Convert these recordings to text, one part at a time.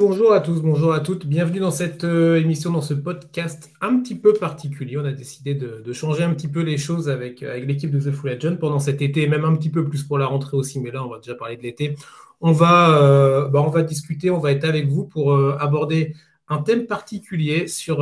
bonjour à tous, bonjour à toutes. Bienvenue dans cette euh, émission, dans ce podcast un petit peu particulier. On a décidé de, changer un petit peu les choses avec, avec l'équipe de The Full Legend pendant cet été, même un petit peu plus pour la rentrée aussi. Mais là, on va déjà parler de l'été. On va, euh, bah, discuter, on va être avec vous pour euh, aborder un thème particulier sur,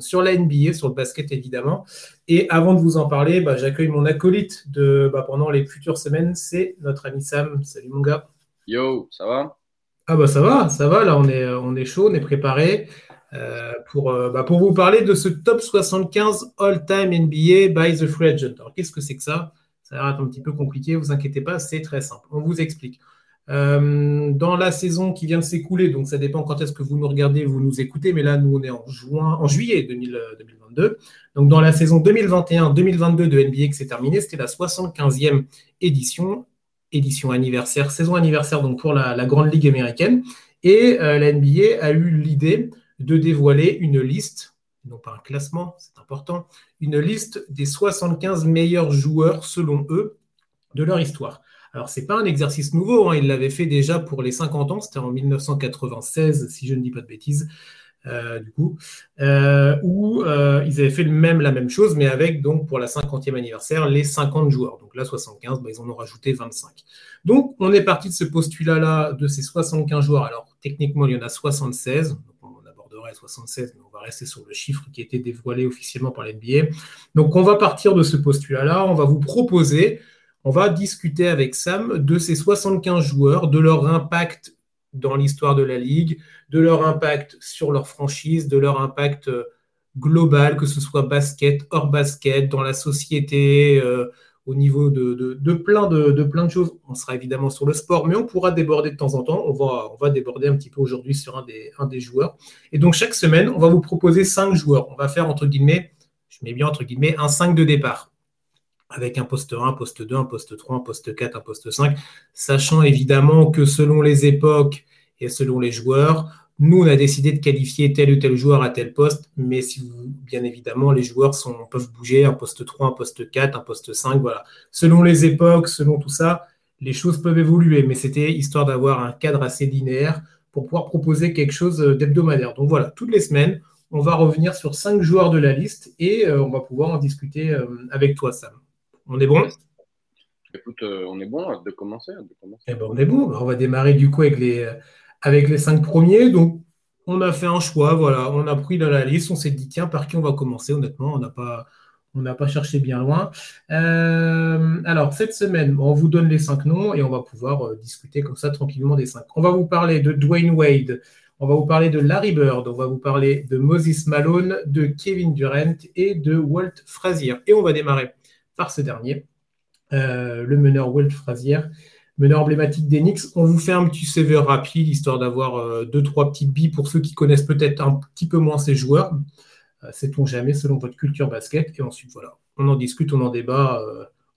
sur la NBA, sur le basket évidemment. Et avant de vous en parler, bah, j'accueille mon acolyte de, bah, pendant les futures semaines, c'est notre ami Sam. Salut mon gars. Yo, ça va? Ah bah ça va, ça va, là on est, on est chaud, on est préparé euh, pour, euh, bah, pour vous parler de ce top 75 all-time NBA by the Free Agent. Alors qu'est-ce que c'est que ça? Ça va être un petit peu compliqué, vous inquiétez pas, c'est très simple. On vous explique. Euh, dans la saison qui vient de s'écouler, donc ça dépend quand est-ce que vous nous regardez, vous nous écoutez, mais là nous on est en juin, en juillet 2022. Donc dans la saison 2021-2022 de NBA qui s'est terminée, c'était la 75e édition édition anniversaire, saison anniversaire donc pour la, Grande Ligue américaine. Et euh, la NBA a eu l'idée de dévoiler une liste, non pas un classement, c'est important, une liste des 75 meilleurs joueurs selon eux de leur histoire. Alors, ce n'est pas un exercice nouveau, hein, ils l'avaient fait déjà pour les 50 ans, c'était en 1996, si je ne dis pas de bêtises. Euh, du coup, euh, où euh, ils avaient fait le même, la même chose, mais avec donc pour la 50e anniversaire les 50 joueurs. Donc là, 75, bah, ils en ont rajouté 25. Donc on est parti de ce postulat-là, de ces 75 joueurs. Alors techniquement, il y en a 76. Donc, on aborderait 76, mais on va rester sur le chiffre qui a été dévoilé officiellement par l'NBA. Donc on va partir de ce postulat-là. On va vous proposer, on va discuter avec Sam de ces 75 joueurs, de leur impact dans l'histoire de la Ligue, de leur impact sur leur franchise, de leur impact euh, global, que ce soit basket, hors basket, dans la société, euh, au niveau de, plein de, choses. On sera évidemment sur le sport, mais on pourra déborder de temps en temps. On va, déborder un petit peu aujourd'hui sur un des, un des joueurs. Et donc chaque semaine, on va vous proposer cinq joueurs. On va faire entre guillemets, je mets bien entre guillemets, un 5 de départ avec un poste 1, un poste 2, un poste 3, un poste 4, un poste 5, sachant évidemment que selon les époques et selon les joueurs, nous, on a décidé de qualifier tel ou tel joueur à tel poste, mais si vous, bien évidemment, les joueurs peuvent bouger, un poste 3, un poste 4, un poste 5, voilà. Selon les époques, selon tout ça, les choses peuvent évoluer, mais c'était histoire d'avoir un cadre assez linéaire pour pouvoir proposer quelque chose d'hebdomadaire. Donc voilà, toutes les semaines, on va revenir sur cinq joueurs de la liste et euh, on va pouvoir en discuter euh, avec toi, Sam. On est bon? Écoute, euh, on est bon de commencer. Eh ben, on est bon. On va démarrer du coup avec les, avec les cinq premiers. Donc, on a fait un choix. Voilà, on a pris dans la liste. On s'est dit, tiens, par qui on va commencer? Honnêtement, on n'a pas, on n'a pas cherché bien loin. Euh, alors, cette semaine, on vous donne les cinq noms et on va pouvoir euh, discuter comme ça tranquillement des cinq. On va vous parler de Dwayne Wade. On va vous parler de Larry Bird, on va vous parler de Moses Malone, de Kevin Durant et de Walt Frazier. Et on va démarrer par ce dernier, euh, le meneur Walt Frazier, meneur emblématique d'Enix. On vous fait un petit CV rapide, histoire d'avoir euh, deux, trois petites billes pour ceux qui connaissent peut-être un petit peu moins ces joueurs. Euh, sait-on jamais, selon votre culture basket. Et ensuite, voilà, on en discute, on en débat.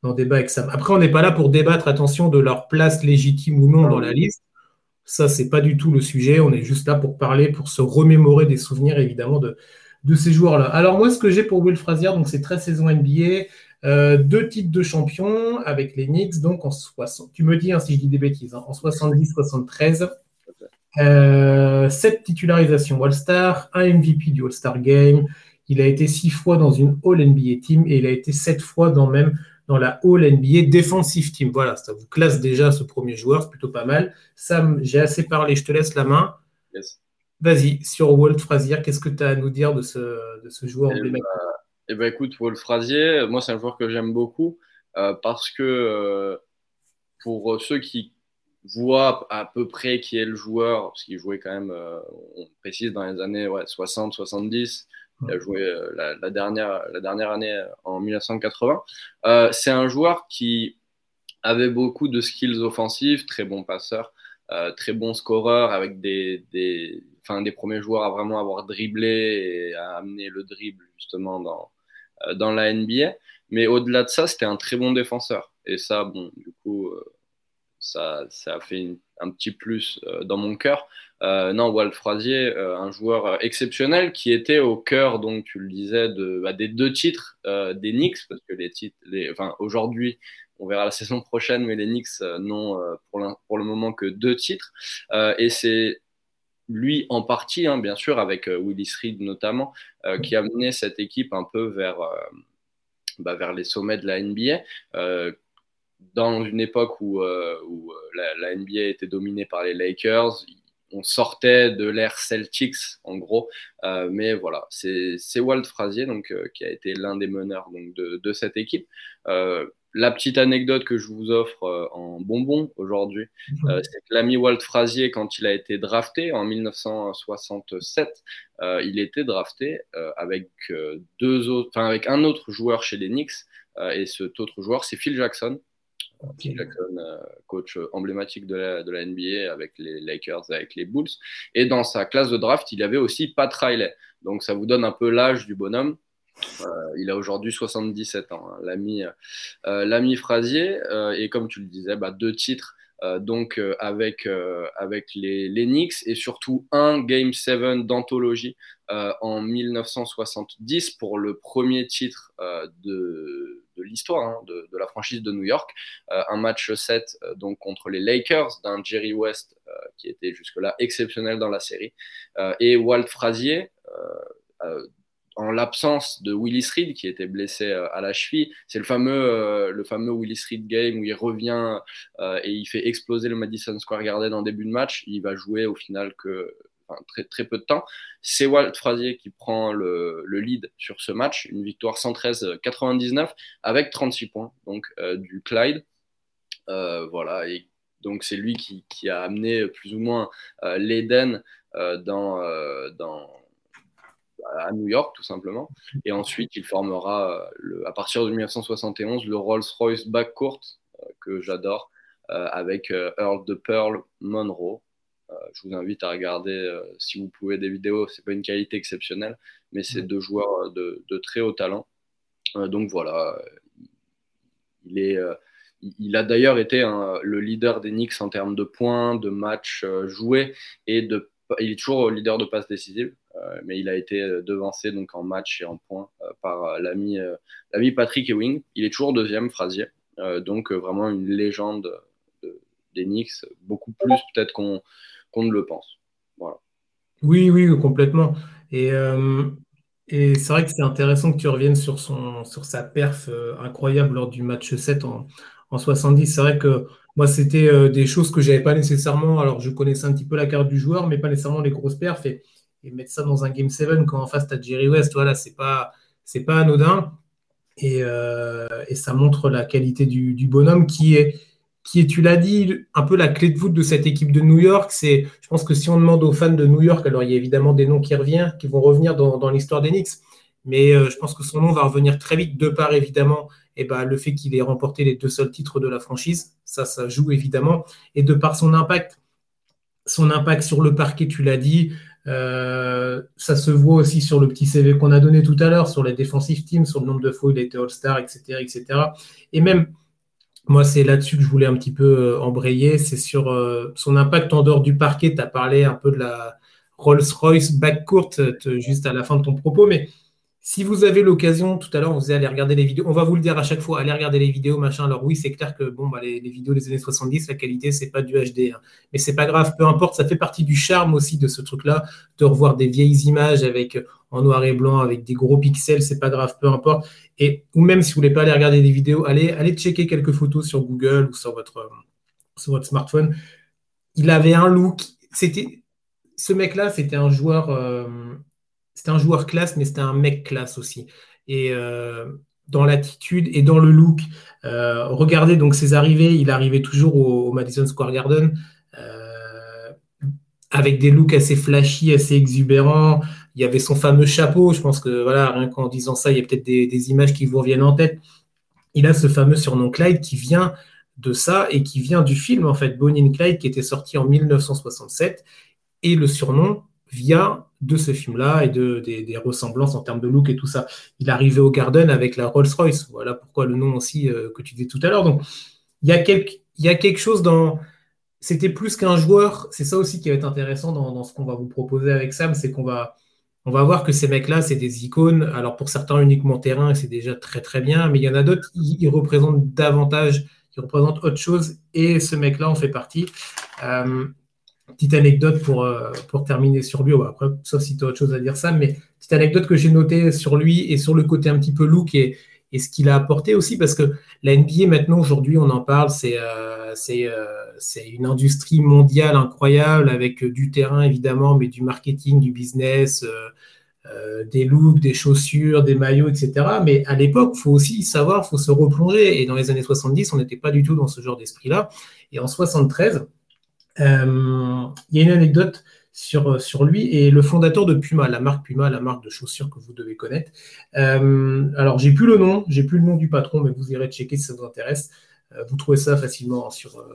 on débat avec Sam. Après, on n'est pas là pour débattre, attention, de leur place légitime ou non dans la liste. Ça, c'est pas du tout le sujet. On est juste là pour parler, pour se remémorer des souvenirs, évidemment, de, de ces joueurs-là. Alors, moi, ce que j'ai pour Will Frazier, donc c'est 13 saisons NBA. Euh, deux titres de champion avec les Knicks, donc en 60, tu me dis hein, si je dis des bêtises, hein, en 70-73. Euh, sept titularisations All-Star, un MVP du All-Star Game. Il a été six fois dans une All-NBA Team et il a été sept fois dans même dans la All-NBA Defensive Team. Voilà, ça vous classe déjà ce premier joueur, c'est plutôt pas mal. Sam, j'ai assez parlé, je te laisse la main. Vas-y, sur Walt Frazier, qu'est-ce que tu as à nous dire de ce, de ce joueur emblématique eh ben, écoute, Wolf Frazier, moi, c'est un joueur que j'aime beaucoup euh, parce que euh, pour ceux qui voient à peu près qui est le joueur, parce qu'il jouait quand même, euh, on précise, dans les années 60-70, il a joué la, dernière, la dernière année en 1980. c'est un joueur qui avait beaucoup de skills offensifs, très bon passeur, très bon scoreur, avec des, des, des premiers joueurs à vraiment avoir dribblé et à amener le dribble justement dans, dans la NBA. Mais au-delà de ça, c'était un très bon défenseur. Et ça, bon, du coup, euh, ça, ça a fait un petit plus euh, dans mon cœur. non, Walt Frazier, un joueur exceptionnel qui était au cœur, donc tu le disais, bah, des deux titres des Knicks, parce que les titres, enfin, aujourd'hui, on verra la saison prochaine, mais les Knicks n'ont pour, pour, le moment que deux titres. et c'est lui en partie, hein, bien sûr, avec Willis Reed notamment, qui a mené cette équipe un peu vers, bah, vers les sommets de la NBA dans une époque où, la, NBA était dominée par les Lakers, on sortait de l'ère Celtics en gros. Euh, mais voilà, c'est Walt Frazier donc, euh, qui a été l'un des meneurs de, cette équipe. Euh, la petite anecdote que je vous offre en bonbon aujourd'hui, mhm. c'est que l'ami Walt Frazier, quand il a été drafté en 1967, il était drafté avec, deux autres, avec un autre joueur chez les Knicks. et cet autre joueur, c'est Phil Jackson, Jackson, euh, coach emblématique de la, de la, NBA avec les Lakers, avec les Bulls. Et dans sa classe de draft, il y avait aussi Pat Riley. Donc ça vous donne un peu l'âge du bonhomme. Euh, il a aujourd'hui 77 ans, hein, l'ami euh, l'ami Frazier. et comme tu le disais, bah, deux titres donc avec, avec les, les, Knicks et surtout un Game 7 d'anthologie en 1970 pour le premier titre de de l'histoire hein, de, la franchise de New York. Euh, un match 7 euh, donc contre les Lakers d'un Jerry West euh, qui était jusque-là exceptionnel dans la série et Walt Frazier en l'absence de Willis Reed qui était blessé à la cheville. C'est le fameux, le fameux Willis Reed game où il revient et il fait exploser le Madison Square Garden en début de match. Il va jouer au final que très, très peu de temps. C'est Walt Frazier qui prend le, lead sur ce match, une victoire 113-99 avec 36 points donc euh, du Clyde. Euh, voilà, et donc c'est lui qui, a amené plus ou moins euh, l'Eden dans, dans, à New York tout simplement. Et ensuite, il formera à partir de 1971 le Rolls-Royce backcourt que j'adore avec Earl de Pearl Monroe. Euh, je vous invite à regarder, euh, si vous pouvez, des vidéos. C'est pas une qualité exceptionnelle, mais c'est deux joueurs de, très haut talent. Euh, donc voilà, il est il a d'ailleurs été le leader des Knicks en termes de points, de matchs joués et de, il est toujours leader de passes décisives, mais il a été devancé donc en match et en points par l'ami Patrick Ewing. Il est toujours deuxième, Frazier, donc vraiment une légende des Knicks, beaucoup plus peut-être qu'on ne le pense. Voilà. Oui, oui, complètement. Et, euh, et c'est vrai que c'est intéressant que tu reviennes sur, son, sur sa perf euh, incroyable lors du match 7 en, en 70. C'est vrai que moi, c'était euh, des choses que je n'avais pas nécessairement. Alors, je connaissais un petit peu la carte du joueur, mais pas nécessairement les grosses perfs. Mettre ça dans un Game 7 quand en face, tu as Jerry West, voilà, c'est pas, c'est pas anodin. Et, et, ça montre la qualité du, bonhomme qui est qui est, tu l'as dit, un peu la clé de voûte de cette équipe de New York. C'est, je pense que si on demande aux fans de New York, alors il y a évidemment des noms qui reviennent, qui vont revenir dans, l'histoire des Knicks, mais euh, je pense que son nom va revenir très vite, de part évidemment et eh ben, le fait qu'il ait remporté les deux seuls titres de la franchise. Ça, ça joue évidemment. Et de par son impact, son impact sur le parquet, tu l'as dit, euh, ça se voit aussi sur le petit CV qu'on a donné tout à l'heure, sur les defensive teams, sur le nombre de fois où il a été All-Star, etc., etc. Et même moi, c'est là-dessus que je voulais un petit peu euh, embrayer. C'est sur euh, son impact en dehors du parquet. Tu as parlé un peu de la Rolls-Royce backcourt juste à la fin de ton propos, mais si vous avez l'occasion, tout à l'heure, on vous allez regarder les vidéos. On va vous le dire à chaque fois, allez regarder les vidéos, machin. Alors oui, c'est clair que bon, bah, les, vidéos des années 70, la qualité, c'est pas du HD. Hein. Mais c'est pas grave, peu importe, ça fait partie du charme aussi de ce truc-là, de revoir des vieilles images avec en noir et blanc, avec des gros pixels, c'est pas grave, peu importe. Et, ou même si vous voulez pas aller regarder des vidéos, allez, allez checker quelques photos sur Google ou sur votre, smartphone. Il avait un look. C'était, ce mec-là, c'était un joueur. Euh, c'était un joueur classe, mais c'était un mec classe aussi. Et euh, dans l'attitude et dans le look, euh, regardez donc ses arrivées. Il arrivait toujours au, Madison Square Garden euh, avec des looks assez flashy, assez exubérants. Il y avait son fameux chapeau. Je pense que voilà, rien qu'en disant ça, il y a peut-être des, images qui vous reviennent en tête. Il a ce fameux surnom Clyde qui vient de ça et qui vient du film en fait Bonnie and Clyde qui était sorti en 1967 et le surnom via de ce film-là et de, des, ressemblances en termes de look et tout ça. Il arrivait au Garden avec la Rolls-Royce. Voilà pourquoi le nom aussi euh, que tu disais tout à l'heure. Donc, il y, a y a quelque chose dans. C'était plus qu'un joueur. C'est ça aussi qui va être intéressant dans, ce qu'on va vous proposer avec Sam c'est qu'on va. On va voir que ces mecs-là, c'est des icônes. Alors pour certains uniquement terrain, c'est déjà très très bien, mais il y en a d'autres ils représentent davantage, qui représentent autre chose, et ce mec-là en fait partie. Euh, petite anecdote pour, pour terminer sur lui, après, sauf si tu as autre chose à dire, ça, mais petite anecdote que j'ai notée sur lui et sur le côté un petit peu look et, et ce qu'il a apporté aussi, parce que la NBA, maintenant, aujourd'hui, on en parle, c'est euh, euh, une industrie mondiale incroyable avec du terrain, évidemment, mais du marketing, du business, euh, des looks, des chaussures, des maillots, etc. Mais à l'époque, faut aussi savoir, faut se replonger. Et dans les années 70, on n'était pas du tout dans ce genre d'esprit-là. Et en 73, il y a une anecdote sur, euh, sur lui et le fondateur de Puma, la marque Puma, la marque de chaussures que vous devez connaître. Euh, alors, j'ai plus le nom, j'ai plus le nom du patron, mais vous irez checker si ça vous intéresse. Euh, vous trouvez ça facilement sur,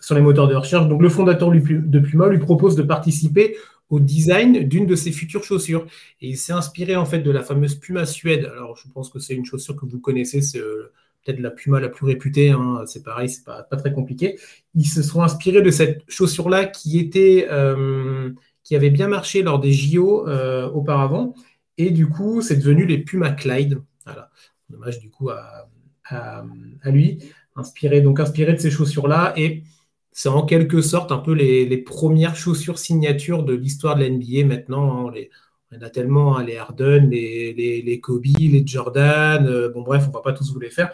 sur les moteurs de recherche. Donc, le fondateur de Puma lui propose de participer au design d'une de ses futures chaussures. Et il s'est inspiré en fait de la fameuse Puma Suède. Alors, je pense que c'est une chaussure que vous connaissez, peut-être la Puma la plus réputée, hein. c'est pareil, c'est pas, pas très compliqué. Ils se sont inspirés de cette chaussure-là qui était, euh, qui avait bien marché lors des JO euh, auparavant, et du coup, c'est devenu les Puma Clyde. Dommage du coup à, lui, inspiré donc inspiré de ces chaussures-là, et c'est en quelque sorte un peu les, les premières chaussures signatures de l'histoire de la NBA maintenant. Hein. les, on a tellement, hein, les Harden, les, les, les, Kobe, les Jordan, euh, bon bref, on va pas tous vous les faire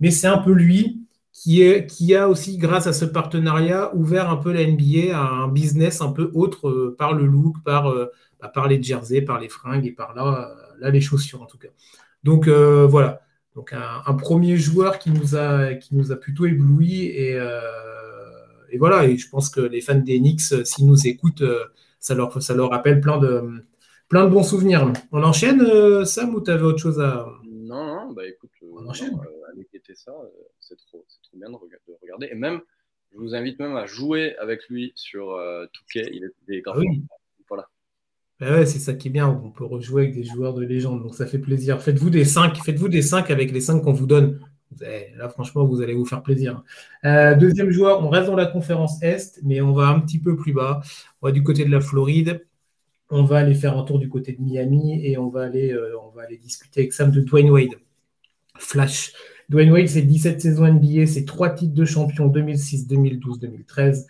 mais c'est un peu lui qui, est, qui a aussi, grâce à ce partenariat, ouvert un peu la NBA à un business un peu autre euh, par le look, par, euh, bah, par les jerseys, par les fringues et par là, euh, là les chaussures en tout cas. Donc voilà, donc un, premier joueur qui nous a, qui nous a plutôt ébloui et, et, voilà, et je pense que les fans des Knicks, s'ils nous écoutent, ça leur, ça leur rappelle plein de, plein de bons souvenirs. On enchaîne, Sam, ou tu avais autre chose à... Non, non, bah écoute, on enchaîne ça, euh, c'est trop, trop bien de, regarder. Et même, je vous invite même à jouer avec lui sur euh, Touquet. Il est des ah oui. Voilà. Bah ouais, c'est ça qui est bien. On peut rejouer avec des joueurs de légende, donc ça fait plaisir. Faites-vous des 5 faites-vous des 5 avec les 5 qu'on vous donne. Là, franchement, vous allez vous faire plaisir. Euh, deuxième joueur, on reste dans la conférence Est, mais on va un petit peu plus bas. On va du côté de la Floride. On va aller faire un tour du côté de Miami et on va aller, on va aller discuter avec Sam de Dwayne Wade. Flash. Dwayne Wade, c'est 17 saisons NBA, c'est 3 titres de champion 2006, 2012, 2013.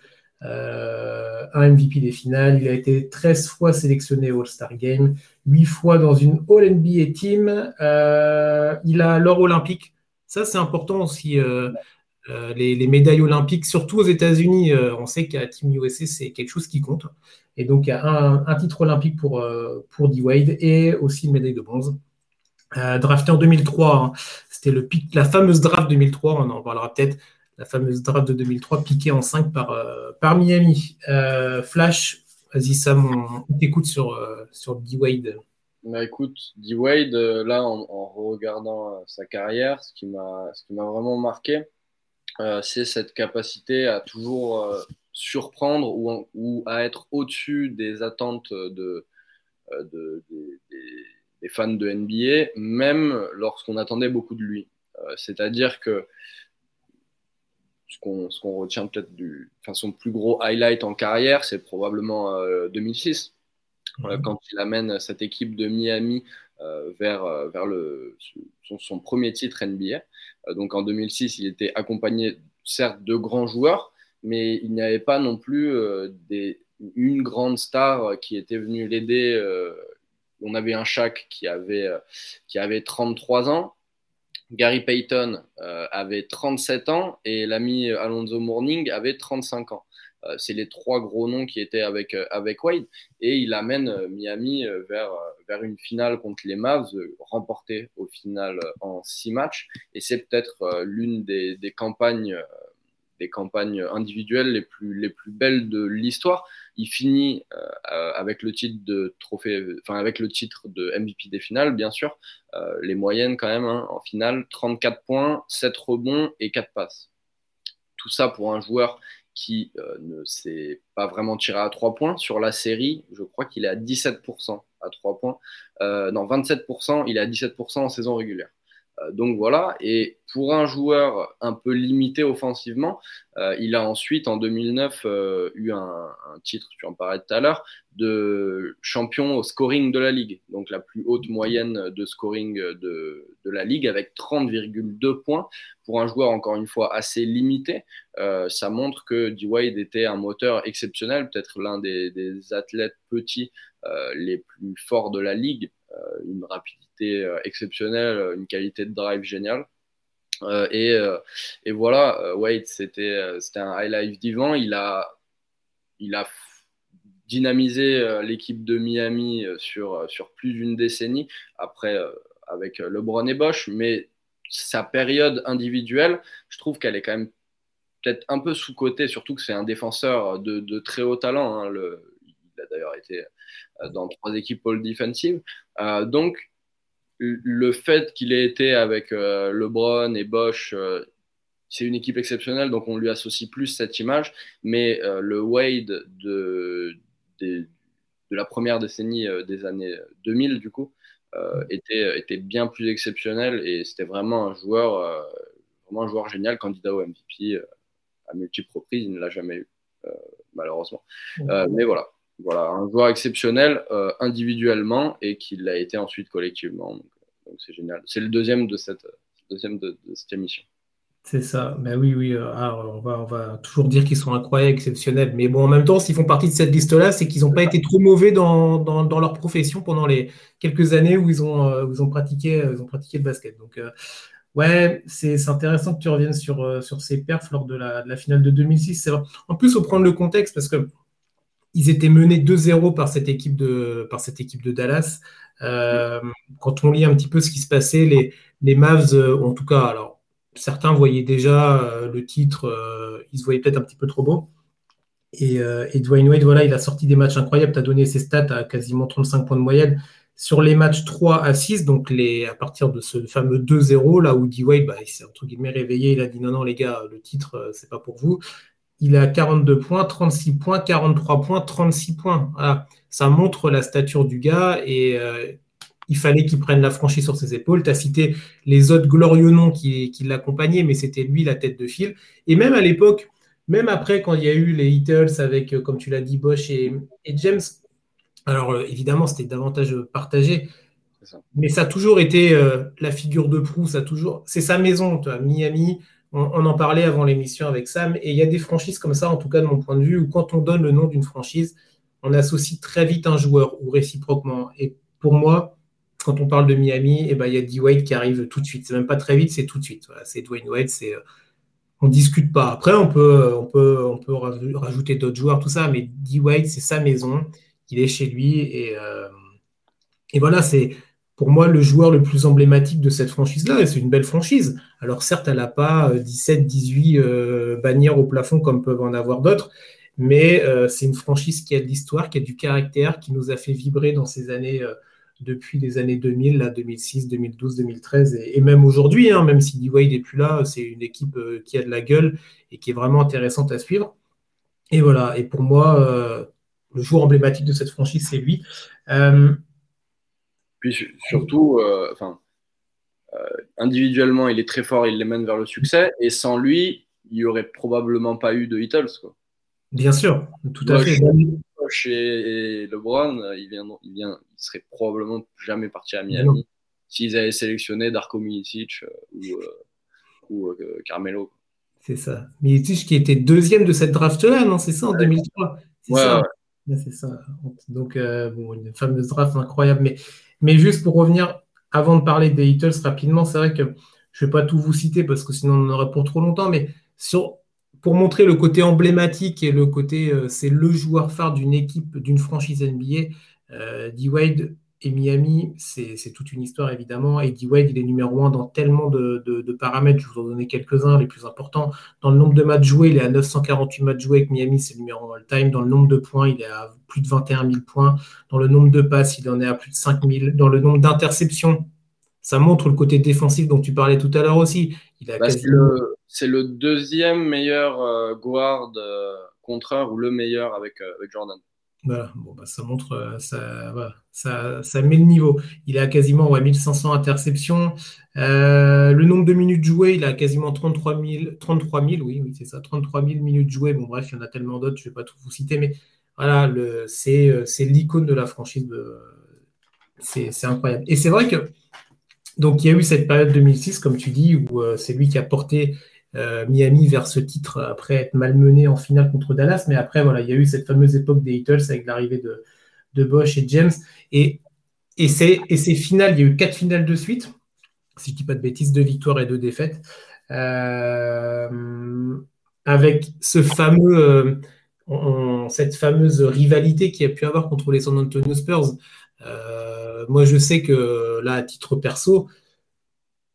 un MVP des finales. Il a été 13 fois sélectionné All-Star Game, 8 fois dans une All-NBA Team. Euh, il a l'or olympique. Ça, c'est important aussi. Euh, euh, les, médailles olympiques, surtout aux États-Unis, on sait qu'à Team USA, c'est quelque chose qui compte. Et donc, il y a un, titre olympique pour, pour D-Wade et aussi une médaille de bronze. Drafté en 2003, c'était le pic, la fameuse draft 2003, on en parlera peut-être, la fameuse draft de 2003, piquée en 5 par, euh, par Miami. Euh, Flash, vas-y Sam, on t'écoute sur, euh, sur D-Wade. Bah écoute, D-Wade, là, en, regardant sa carrière, ce qui m'a vraiment marqué, c'est cette capacité à toujours surprendre ou, ou, à être au-dessus des attentes de, de des fans de NBA, même lorsqu'on attendait beaucoup de lui. Euh, c'est-à-dire que ce qu'on retient peut-être du, enfin, son plus gros highlight en carrière, c'est probablement 2006, euh, quand il amène cette équipe de Miami euh, vers, vers le, son, premier titre NBA. donc en 2006, il était accompagné certes de grands joueurs, mais il n'y avait pas non plus des, une grande star qui était venue l'aider on avait un Shaq qui avait, euh, qui avait 33 ans. Gary Payton euh, avait 37 ans et l'ami Alonso Mourning avait 35 ans. Euh, c'est les trois gros noms qui étaient avec, avec Wade. Et il amène Miami vers, vers une finale contre les Mavs, remportée au final en six matchs. Et c'est peut-être l'une des, des campagnes des campagnes individuelles les plus, les plus belles de l'histoire. Il finit euh, avec le titre de trophée, enfin avec le titre de MVP des finales, bien sûr. Euh, les moyennes quand même hein, en finale, 34 points, 7 rebonds et 4 passes. Tout ça pour un joueur qui euh, ne s'est pas vraiment tiré à 3 points. Sur la série, je crois qu'il est à 17% à 3 points. non, 27%, il est à 17% en saison régulière. Euh, donc voilà, et pour un joueur un peu limité offensivement, euh, il a ensuite en 2009 euh, eu un, titre, tu en parlais tout à l'heure, de champion au scoring de la ligue, donc la plus haute moyenne de scoring de, la ligue avec 30,2 points pour un joueur encore une fois assez limité. Euh, ça montre que D-Wade était un moteur exceptionnel, peut-être l'un des, athlètes petits les plus forts de la ligue, une rapidité exceptionnelle, une qualité de drive géniale. Et, et, voilà, Wade, c'était un high life divan. Il a, dynamisé l'équipe de Miami sur, plus d'une décennie. Après, avec euh, LeBron et Bosch, mais sa période individuelle, je trouve qu'elle est quand même peut-être un peu sous-cotée, surtout que c'est un défenseur de, très haut talent. Hein, il a d'ailleurs été euh, dans trois équipes all defensive. Euh, donc, le fait qu'il ait été avec LeBron et Bosch, c'est une équipe exceptionnelle, donc on lui associe plus cette image. Mais le Wade de, de, la première décennie des années 2000, du coup, euh, était, était bien plus exceptionnel et c'était vraiment un joueur, euh, vraiment un joueur génial, candidat au MVP euh, à multiples reprises. Il ne l'a jamais eu, malheureusement. mais voilà, voilà, un joueur exceptionnel individuellement et qui l'a été ensuite collectivement. Donc c'est génial. C'est le deuxième de cette, deuxième de cette émission. C'est ça. Ben oui, oui. Euh, ah, on, va, toujours dire qu'ils sont incroyables, exceptionnels. Mais bon, en même temps, s'ils font partie de cette liste-là, c'est qu'ils n'ont pas été trop mauvais dans, dans, leur profession pendant les quelques années où ils ont, euh, ils ont, pratiqué, euh, ils ont pratiqué le basket. Donc, ouais, c'est intéressant que tu reviennes sur, sur ces perfs lors de la, de la finale de 2006. En plus, il faut prendre le contexte parce que ils étaient menés 2-0 par cette équipe de, Dallas. quand on lit un petit peu ce qui se passait, les, Mavs, en tout cas, alors certains voyaient déjà euh, le titre, euh, ils se voyaient peut-être un petit peu trop beau. Et, euh, Dwayne Wade, voilà, il a sorti des matchs incroyables. Tu as donné ses stats à quasiment 35 points de moyenne. Sur les matchs 3 à 6, donc à partir de ce fameux 2-0, là où D-Wade, bah, il s'est entre guillemets réveillé, il a dit non, non, les gars, le titre, c'est pas pour vous. Il a 42 points, 36 points, 43 points, 36 points. Ça montre la stature du gars et il fallait qu'il prenne la franchise sur ses épaules. Tu as cité les autres glorieux noms qui, l'accompagnaient, mais c'était lui la tête de file. Et même à l'époque, même après, quand il y a eu les Heatles avec, euh, comme tu l'as dit, Bosch et, James, alors euh, évidemment, c'était davantage partagé. Mais ça a toujours été euh, la figure de proue, ça toujours. C'est sa maison, toi, Miami. On, en parlait avant l'émission avec Sam. Et il y a des franchises comme ça, en tout cas de mon point de vue, où quand on donne le nom d'une franchise, on associe très vite un joueur ou réciproquement. Et pour moi, quand on parle de Miami, eh ben, il y a D-Wade qui arrive tout de suite. C'est même pas très vite, c'est tout de suite. c'est Dwayne Wade, c'est euh, on discute pas. Après, on peut, peut rajouter d'autres joueurs, tout ça, mais D-Wade, c'est sa maison, il est chez lui. Et, euh, et voilà, c'est pour moi le joueur le plus emblématique de cette franchise-là. c'est une belle franchise. Alors certes, elle n'a pas 17, euh, 18 bannières au plafond comme peuvent en avoir d'autres, mais c'est une franchise qui a de l'histoire, qui a du caractère, qui nous a fait vibrer dans ces années depuis les années 2000, là, 2006, 2012, 2013, et, même aujourd'hui, hein, même si D-Wade n'est plus là, c'est une équipe euh, qui a de la gueule et qui est vraiment intéressante à suivre. Et voilà, et pour moi, euh, le joueur emblématique de cette franchise, c'est lui. Euh, Puis surtout, enfin, individuellement, il est très fort, il les mène vers le succès, et sans lui, il n'y aurait probablement pas eu de Beatles. Quoi. Bien sûr, tout à fait et, LeBron, il, vient, il, vient, il serait probablement jamais parti à Miami s'ils avaient sélectionné Darko Milicic euh, ou, euh, ou euh, Carmelo. C'est ça. Milicic qui était deuxième de cette draft-là, non C'est ça en 2003 C'est ça. C'est ça. Donc, bon, une fameuse draft incroyable. Mais, mais juste pour revenir, avant de parler des Heatles rapidement, c'est vrai que je ne vais pas tout vous citer parce que sinon on en aurait pour trop longtemps, mais sur, pour montrer le côté emblématique et le côté, euh, c'est le joueur phare d'une équipe, d'une franchise NBA, euh, D-Wade et Miami, c'est toute une histoire évidemment. Et D-Wade, il est numéro un dans tellement de, paramètres. Je vous en donner quelques-uns, les plus importants. Dans le nombre de matchs joués, il est à 948 matchs joués avec Miami, c'est le numéro 1 all-time. Dans le nombre de points, il est à plus de 21 000 points. Dans le nombre de passes, il en est à plus de 5 000. Dans le nombre d'interceptions, ça montre le côté défensif dont tu parlais tout à l'heure aussi. Bah, c'est le deuxième meilleur euh, guard euh, contreur ou le meilleur avec, euh, avec Jordan. Voilà, bon, bah, ça montre, ça, ça, ça, met le niveau. Il a quasiment ouais, 1500 interceptions. le nombre de minutes jouées, il a quasiment 33 000, 33 000 oui, oui c'est ça, 33 000 minutes jouées. Bon, bref, il y en a tellement d'autres, je ne vais pas tout vous citer, mais voilà, c'est l'icône de la franchise. C'est incroyable. Et c'est vrai que donc il y a eu cette période 2006, comme tu dis, où c'est lui qui a porté Miami vers ce titre après être malmené en finale contre Dallas. Mais après, voilà, il y a eu cette fameuse époque des Heatles avec l'arrivée de, de Bosch et James. Et, et, ces, et finales, il y a eu quatre finales de suite, si je dis pas de bêtises, deux victoires et deux défaites. Euh, avec ce fameux, euh, cette fameuse rivalité qu'il y a pu avoir contre les San Antonio Spurs. Euh, moi, je sais que là, à titre perso,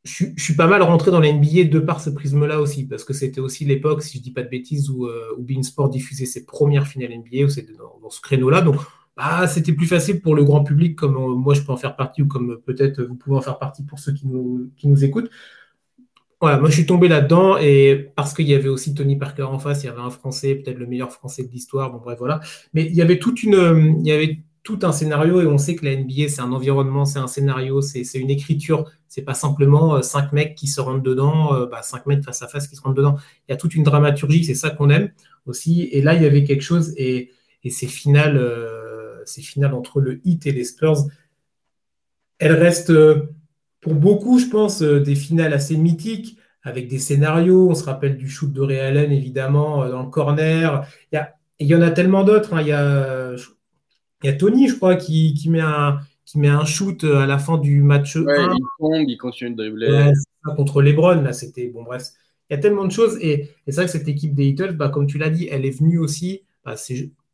je, suis pas mal rentré dans la NBA de par ce prisme-là aussi, parce que c'était aussi l'époque, si je dis pas de bêtises, où, où Beansport diffusait ses premières finales NBA, où c'était dans, ce créneau-là. Donc, bah, c'était plus facile pour le grand public, comme moi je peux en faire partie, ou comme peut-être vous pouvez en faire partie pour ceux qui nous, qui nous écoutent. Voilà, moi je suis tombé là-dedans et parce qu'il y avait aussi Tony Parker en face, il y avait un Français, peut-être le meilleur Français de l'histoire, bon bref voilà. Mais il y avait toute une, il y avait tout un scénario et on sait que la NBA c'est un environnement, c'est un scénario, c'est une écriture. C'est pas simplement euh, cinq mecs qui se rentrent dedans, euh, bah, cinq mètres face à face qui se rentrent dedans. Il y a toute une dramaturgie, c'est ça qu'on aime aussi. Et là il y avait quelque chose et, et ces finales, euh, entre le Heat et les Spurs, elles restent pour beaucoup, je pense, des finales assez mythiques avec des scénarios. On se rappelle du shoot de Ray Allen, évidemment, dans le corner. Il y, en a tellement d'autres. Hein. Il y a Tony, je crois, qui, qui, met un, qui met un shoot euh, à la fin du match ouais, Il tombe, il continue de dribbler. contre LeBron, là, c'était. Bon, bref. Il y a tellement de choses. Et, c'est vrai que cette équipe des Heatles, bah, comme tu l'as dit, elle est venue aussi. Bah,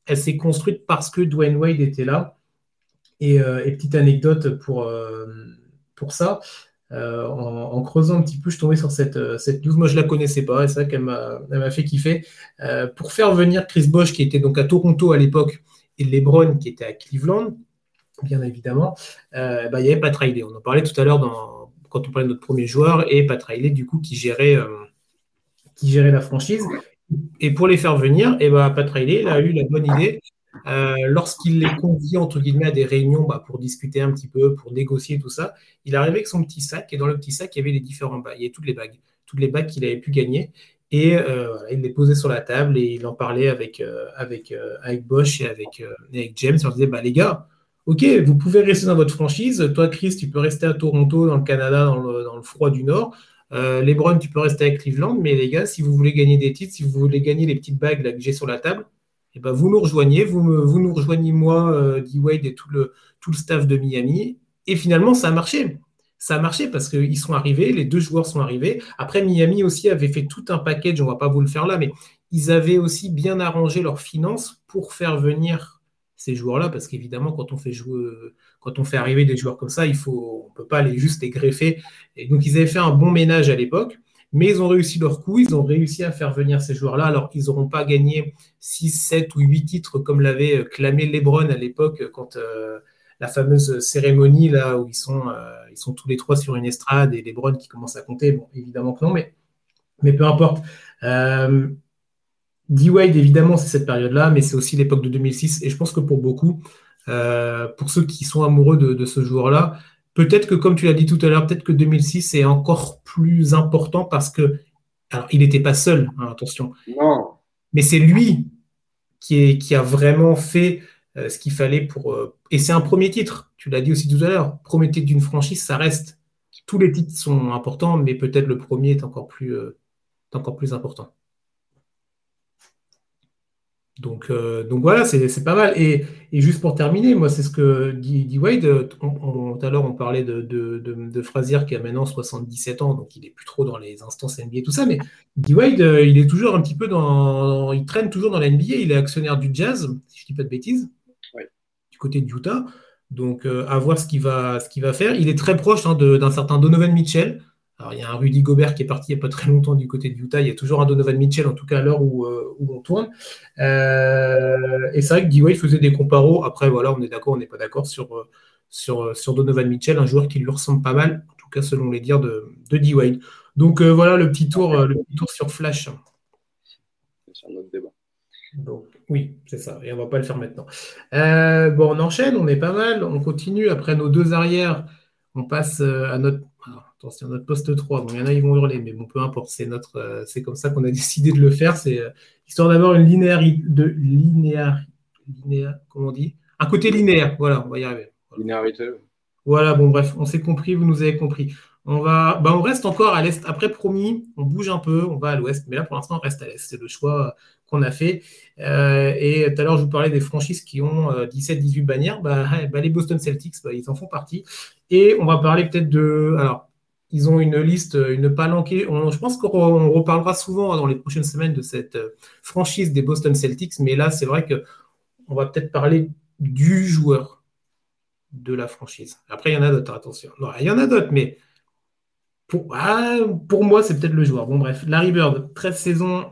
elle s'est construite parce que Dwayne Wade était là. Et, et petite anecdote pour pour ça. Euh, en, creusant un petit peu, je suis tombé sur cette, euh, cette news. Moi, je ne la connaissais pas, et c'est vrai qu'elle m'a fait kiffer. Euh, pour faire venir Chris Bosch, qui était donc à Toronto à l'époque, et LeBron, qui était à Cleveland, bien évidemment, bah, il y avait Riley. On en parlait tout à l'heure quand on parlait de notre premier joueur, et Riley, du coup, qui gérait, qui gérait la franchise. Et pour les faire venir, et bah, Pat Riley a eu la bonne idée euh, lorsqu'il les convie entre guillemets à des réunions bah, pour discuter un petit peu, pour négocier tout ça, il arrivait avec son petit sac et dans le petit sac il y avait les différents bagues, il y avait toutes les bagues, toutes les bagues qu'il avait pu gagner et euh, il les posait sur la table et il en parlait avec euh, avec avec Bosch et avec, James. Il disait bah les gars, ok, vous pouvez rester dans votre franchise. Toi Chris, tu peux rester à Toronto dans le Canada dans le, dans le froid du Nord. Euh, Lebron, tu peux rester avec Cleveland, mais les gars, si vous voulez gagner des titres, si vous voulez gagner les petites bagues que j'ai sur la table, eh ben, vous nous rejoignez, vous, vous nous rejoignez moi, euh, D-Wade et tout le, tout le staff de Miami. Et finalement, ça a marché. Ça a marché parce qu'ils sont arrivés, les deux joueurs sont arrivés. Après, Miami aussi avait fait tout un package, on ne va pas vous le faire là, mais ils avaient aussi bien arrangé leurs finances pour faire venir ces joueurs-là, parce qu'évidemment, quand on fait jouer, quand on fait arriver des joueurs comme ça, il faut, on peut pas les juste les greffer. Et donc, ils avaient fait un bon ménage à l'époque. Mais ils ont réussi leur coup, ils ont réussi à faire venir ces joueurs-là. Alors, ils n'auront pas gagné 6, 7 ou 8 titres comme l'avait euh, clamé Lebron à l'époque euh, quand euh, la fameuse cérémonie là où ils sont, ils sont tous les trois sur une estrade et Lebron qui commence à compter. Bon, évidemment que non, mais, mais peu importe. D-Wade, évidemment, c'est cette période-là, mais c'est aussi l'époque de 2006. Et je pense que pour beaucoup, pour ceux qui sont amoureux de, de ce joueur-là, Peut-être que, comme tu l'as dit tout à l'heure, peut-être que 2006 est encore plus important parce que, alors, il n'était pas seul, hein, attention. Non. Mais c'est lui qui, est, qui, a vraiment fait euh, ce qu'il fallait pour. Euh, et c'est un premier titre, tu l'as dit aussi tout à l'heure. Premier titre d'une franchise, ça reste. Tous les titres sont importants, mais peut-être le premier est encore plus, euh, encore plus important. Donc, euh, donc voilà, c'est pas mal. Et, juste pour terminer, moi, c'est ce que dit, Wade. tout à l'heure, on parlait de, de, de, qui a maintenant 77 ans, donc il n'est plus trop dans les instances NBA tout ça. Mais D. Wade, euh, il est toujours un petit peu dans. Il traîne toujours dans la NBA. Il est actionnaire du Jazz, si je ne dis pas de bêtises, du côté de Utah. Donc, euh, à voir ce qu'il va, ce va faire. Il est très proche hein, d'un certain Donovan Mitchell. Alors, il y a un Rudy Gobert qui est parti il n'y a pas très longtemps du côté de Utah. Il y a toujours un Donovan Mitchell, en tout cas à l'heure où, euh, on tourne. Euh, et c'est vrai que D-Wade faisait des comparos. Après, voilà, on est d'accord, on n'est pas d'accord sur, sur, sur, Donovan Mitchell, un joueur qui lui ressemble pas mal, en tout cas selon les dires de, de D-Wade. Donc voilà le petit, tour, le petit tour sur Flash. C'est un autre débat. Donc, oui, c'est ça. Et on ne va pas le faire maintenant. bon, on enchaîne, on est pas mal. On continue. Après nos deux arrières, on passe à notre attention, notre poste 3. Bon, il y en a, ils vont hurler, mais bon, peu importe. C'est notre, euh, c'est comme ça qu'on a décidé de le faire. C'est euh, histoire d'avoir une linéarité, de linéar, linéar, comment on dit? Un côté linéaire. Voilà, on va y arriver. Linéarité. Voilà, bon, bref, on s'est compris, vous nous avez compris. On, va, bah, on reste encore à l'est. Après, promis, on bouge un peu, on va à l'ouest. Mais là, pour l'instant, on reste à l'est. C'est le choix qu'on a fait. Euh, et tout à l'heure, je vous parlais des franchises qui ont 17-18 euh, bannières. Bah, bah, les Boston Celtics, bah, ils en font partie. Et on va parler peut-être de. Alors, ils ont une liste, une palanquée. je pense qu'on reparlera souvent dans les prochaines semaines de cette euh, franchise des Boston Celtics. Mais là, c'est vrai qu'on va peut-être parler du joueur de la franchise. Après, il y en a d'autres, attention. Non, il y en a d'autres, mais pour, ah, pour moi, c'est peut-être le joueur. Bon, bref, Larry Bird, 13 saisons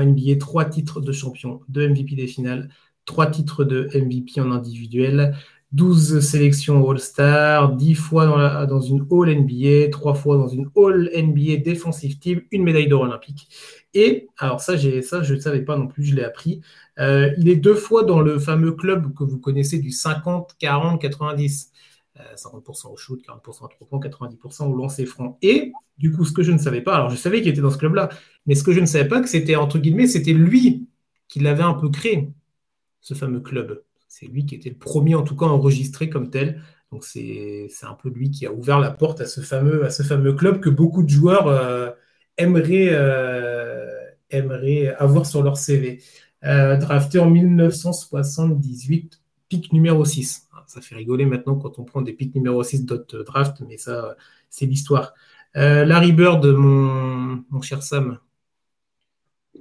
NBA, 3 titres de champion, 2 MVP des finales, 3 titres de MVP en individuel, 12 sélections All-Star, 10 fois dans, dans, une All-NBA, 3 fois dans une All-NBA Defensive Team, une médaille d'or olympique. Et, alors ça, ça je ne savais pas non plus, je l'ai appris, euh, il est deux fois dans le fameux club que vous connaissez du 50, 40, 90. 50% au shoot, 40% à 3 points, 90% au lancer franc. Et du coup, ce que je ne savais pas, alors je savais qu'il était dans ce club-là, mais ce que je ne savais pas, c'était, entre guillemets, c'était lui qui l'avait un peu créé, ce fameux club. C'est lui qui était le premier, en tout cas, enregistré comme tel. Donc c'est, un peu lui qui a ouvert la porte à ce fameux, à ce fameux club que beaucoup de joueurs euh, aimeraient, euh, aimeraient avoir sur leur CV. Euh, drafté en 1978, pic numéro 6 ça fait rigoler maintenant quand on prend des pics numéro 6 d'autres draft, mais ça, c'est l'histoire. Euh, Larry Bird, mon, mon, cher Sam.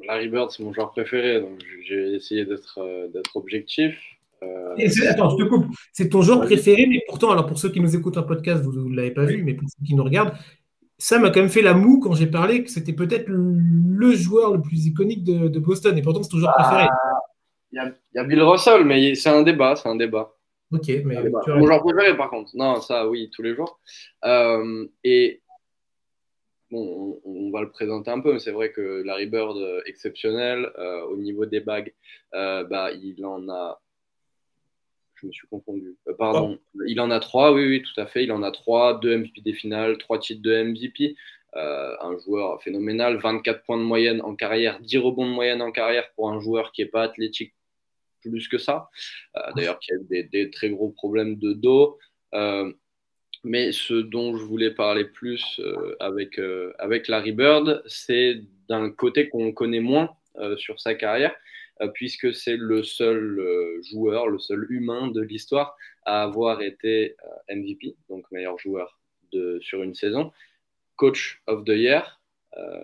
Larry Bird, c'est mon joueur préféré, donc j'ai essayé d'être euh, objectif. Euh, attends, je te coupe. C'est ton joueur préféré, mais pourtant, alors pour ceux qui nous écoutent en podcast, vous ne l'avez pas vu, mais pour ceux qui nous regardent, Sam a quand même fait la moue quand j'ai parlé que c'était peut-être le joueur le plus iconique de, Boston, et pourtant c'est ton joueur préféré. Il y, a Bill Russell, mais c'est un débat, c'est un débat. Ok, mais. Mon genre préféré, par contre. Non, ça, oui, tous les jours. Euh, et bon, on, va le présenter un peu, mais c'est vrai que Larry Bird, euh, exceptionnel. Euh, au niveau des bagues, bah, il en a. Je me suis confondu. pardon. Oh. Il en a trois, oui, oui, tout à fait. Il en a trois, deux MVP des finales, trois titres de MVP. un joueur phénoménal, 24 points de moyenne en carrière, 10 rebonds de moyenne en carrière pour un joueur qui n'est pas athlétique plus que ça. Euh, d'ailleurs, qui a des, des, très gros problèmes de dos. Euh, mais ce dont je voulais parler plus euh, avec, avec Larry Bird, c'est d'un côté qu'on connaît moins sur sa carrière, puisque c'est le seul joueur, le seul humain de l'histoire à avoir été MVP, donc meilleur joueur de, sur une saison, coach of the year,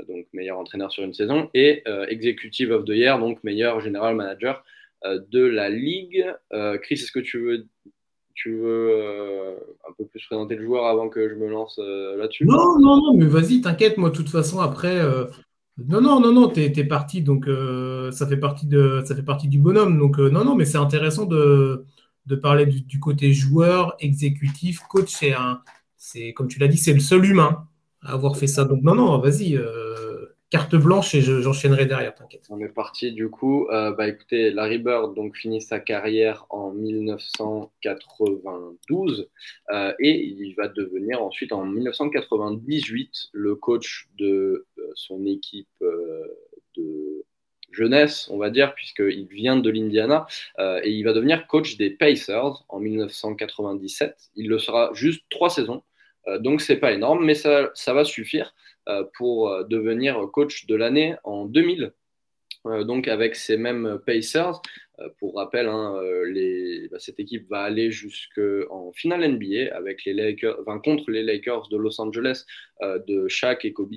donc meilleur entraîneur sur une saison, et executive of the year, donc meilleur general manager de la Ligue. Euh, Chris, est-ce que tu veux, tu veux euh, un peu plus présenter le joueur avant que je me lance là-dessus? Non, non, non, mais vas-y, t'inquiète, moi, de toute façon, après. Non, non, non, non, t'es es parti, donc ça, fait partie de, ça fait partie du bonhomme. Donc, non, non, mais c'est intéressant de, de parler du, côté joueur, exécutif, coach. C'est comme tu l'as dit, c'est le seul humain à avoir fait ça. Donc, non, non, vas-y, carte blanche et j'enchaînerai derrière, t'inquiète. On est parti du coup. Euh, bah écoutez, Larry Bird donc finit sa carrière en 1992 euh, et il va devenir ensuite en 1998 le coach de euh, son équipe de jeunesse, on va dire, puisqu'il vient de l'Indiana et il va devenir coach des Pacers en 1997. Il le sera juste trois saisons. donc c'est pas énorme, mais ça, ça va suffire pour euh, devenir coach de l'année en 2000. Euh, donc avec ces mêmes Pacers, pour rappel, hein, bah, cette équipe va aller jusqu'en finale NBA avec les Lakers, contre les Lakers de Los Angeles de Shaq et Kobe.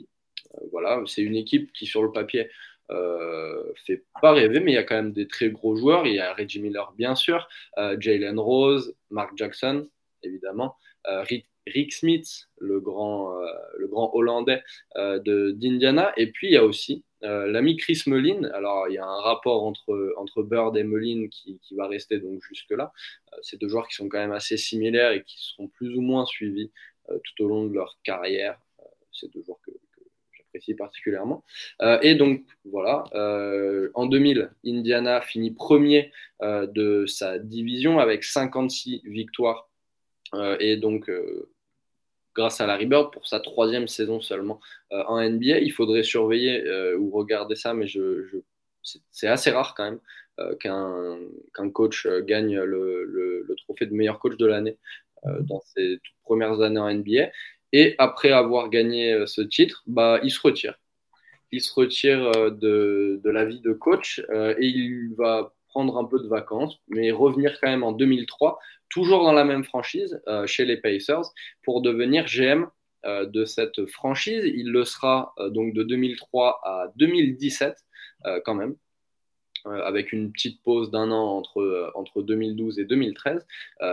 voilà, c'est une équipe qui sur le papier euh, fait pas rêver, mais il y a quand même des très gros joueurs. Il y a Reggie Miller, bien sûr, Jalen Rose, Mark Jackson, évidemment, Rick Rick Smith, le grand, euh, le grand Hollandais euh, d'Indiana. Et puis, il y a aussi euh, l'ami Chris Mullin. Alors, il y a un rapport entre, entre Bird et Mullin qui, qui va rester donc jusque-là. C'est deux joueurs qui sont quand même assez similaires et qui seront plus ou moins suivis tout au long de leur carrière. C'est deux joueurs que, j'apprécie particulièrement. et donc, voilà, en 2000, Indiana finit premier de sa division avec 56 victoires et donc grâce à Larry Bird pour sa troisième saison seulement euh, en NBA. Il faudrait surveiller euh, ou regarder ça, mais je, c'est assez rare quand même euh, qu'un coach gagne le, trophée de meilleur coach de l'année. dans ses toutes premières années en NBA. Et après avoir gagné ce titre, bah, il se retire. Il se retire de, de la vie de coach et il va prendre un peu de vacances, mais revenir quand même en 2003, toujours dans la même franchise, chez les Pacers, pour devenir GM euh, de cette franchise. Il le sera euh, donc de 2003 à 2017 euh, quand même. avec une petite pause d'un an entre, entre 2012 et 2013.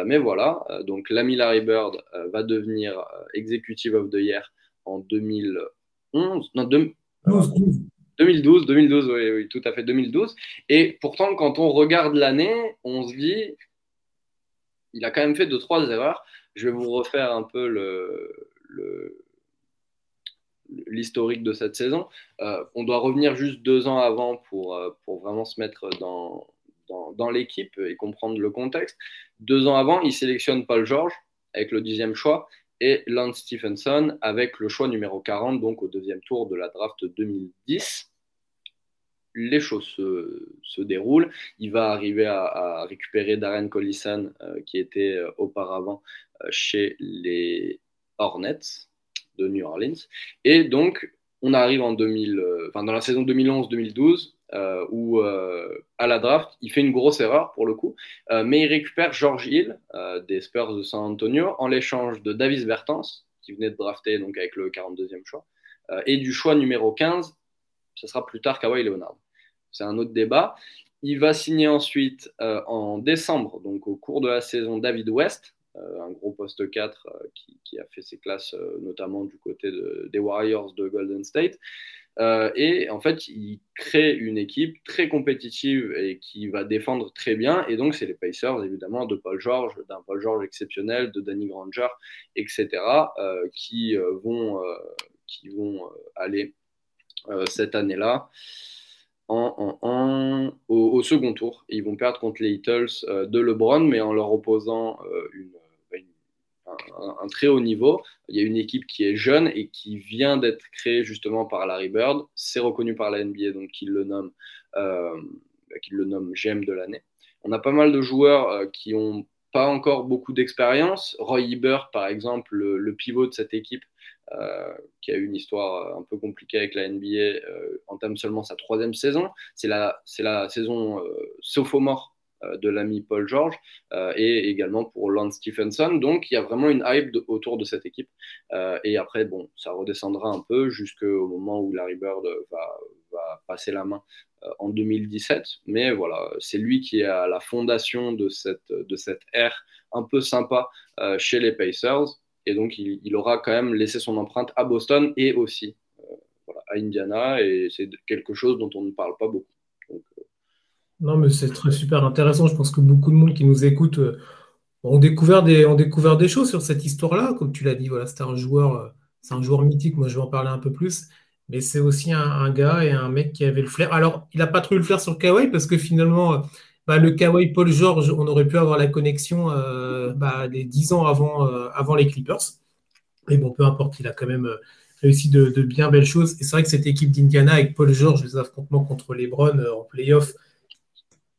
mais voilà, donc l'ami Larry Bird va devenir Executive of the Year en 2011. Non, 2012, 2012, oui, oui, tout à fait, 2012. Et pourtant, quand on regarde l'année, on se dit, il a quand même fait deux, trois erreurs. Je vais vous refaire un peu l'historique de cette saison. Euh, on doit revenir juste deux ans avant pour, euh, pour vraiment se mettre dans, dans, l'équipe et comprendre le contexte. Deux ans avant, il sélectionne Paul George avec le dixième choix et Lance Stephenson avec le choix numéro 40, donc au deuxième tour de la draft 2010. Les choses se, déroulent. Il va arriver à, récupérer Darren Collison, euh, qui était auparavant chez les Hornets de New Orleans. Et donc, on arrive en 2000, euh, enfin, dans la saison 2011-2012, euh, où euh, à la draft, il fait une grosse erreur pour le coup, mais il récupère George Hill des Spurs de San Antonio en l'échange de Davis Bertans, qui venait de drafter donc avec le 42e choix, et du choix numéro 15, ce sera plus tard Kawhi Leonard. C'est un autre débat. Il va signer ensuite en décembre, donc au cours de la saison, David West, euh, un gros poste 4 euh, qui, a fait ses classes euh, notamment du côté des Warriors de Golden State. et en fait, il crée une équipe très compétitive et qui va défendre très bien. Et donc, c'est les Pacers, évidemment, de Paul George, d'un Paul George exceptionnel, de Danny Granger, etc., qui, vont, qui vont aller cette année-là au, second tour. ils vont perdre contre les Eagles de LeBron, mais en leur opposant une, un, très haut niveau. Il y a une équipe qui est jeune et qui vient d'être créée justement par Larry Bird. C'est reconnu par la NBA, donc il le nomme, euh, GM de l'année. On a pas mal de joueurs euh, qui ont pas encore beaucoup d'expérience. Roy Ebert, par exemple, le, pivot de cette équipe, euh, qui a eu une histoire un peu compliquée avec la NBA, entame seulement sa troisième saison. C'est la, saison sophomore euh, de l'ami Paul George euh, et également pour Lance Stephenson. Donc il y a vraiment une hype autour de cette équipe. Euh, et après, bon, ça redescendra un peu jusqu'au moment où Larry Bird va, va passer la main en 2017. Mais voilà, c'est lui qui est à la fondation de cette, de cette ère un peu sympa chez les Pacers. Et donc, il, aura quand même laissé son empreinte à Boston et aussi à Indiana. Et c'est quelque chose dont on ne parle pas beaucoup. Non, mais c'est très super intéressant. Je pense que beaucoup de monde qui nous écoute euh, ont découvert des, ont découvert des choses sur cette histoire-là. Comme tu l'as dit, voilà, c'était un joueur, euh, c'est un joueur mythique. Moi, je vais en parler un peu plus. Mais c'est aussi un, gars et un mec qui avait le flair. Alors, il n'a pas trop eu le flair sur Kawhi parce que finalement, euh, bah, le Kawhi Paul George, on aurait pu avoir la connexion bah, les 10 ans avant, avant les Clippers. Mais bon, peu importe, il a quand même réussi de, bien belles choses. Et c'est vrai que cette équipe d'Indiana avec Paul George, les affrontements contre les Browns en playoff,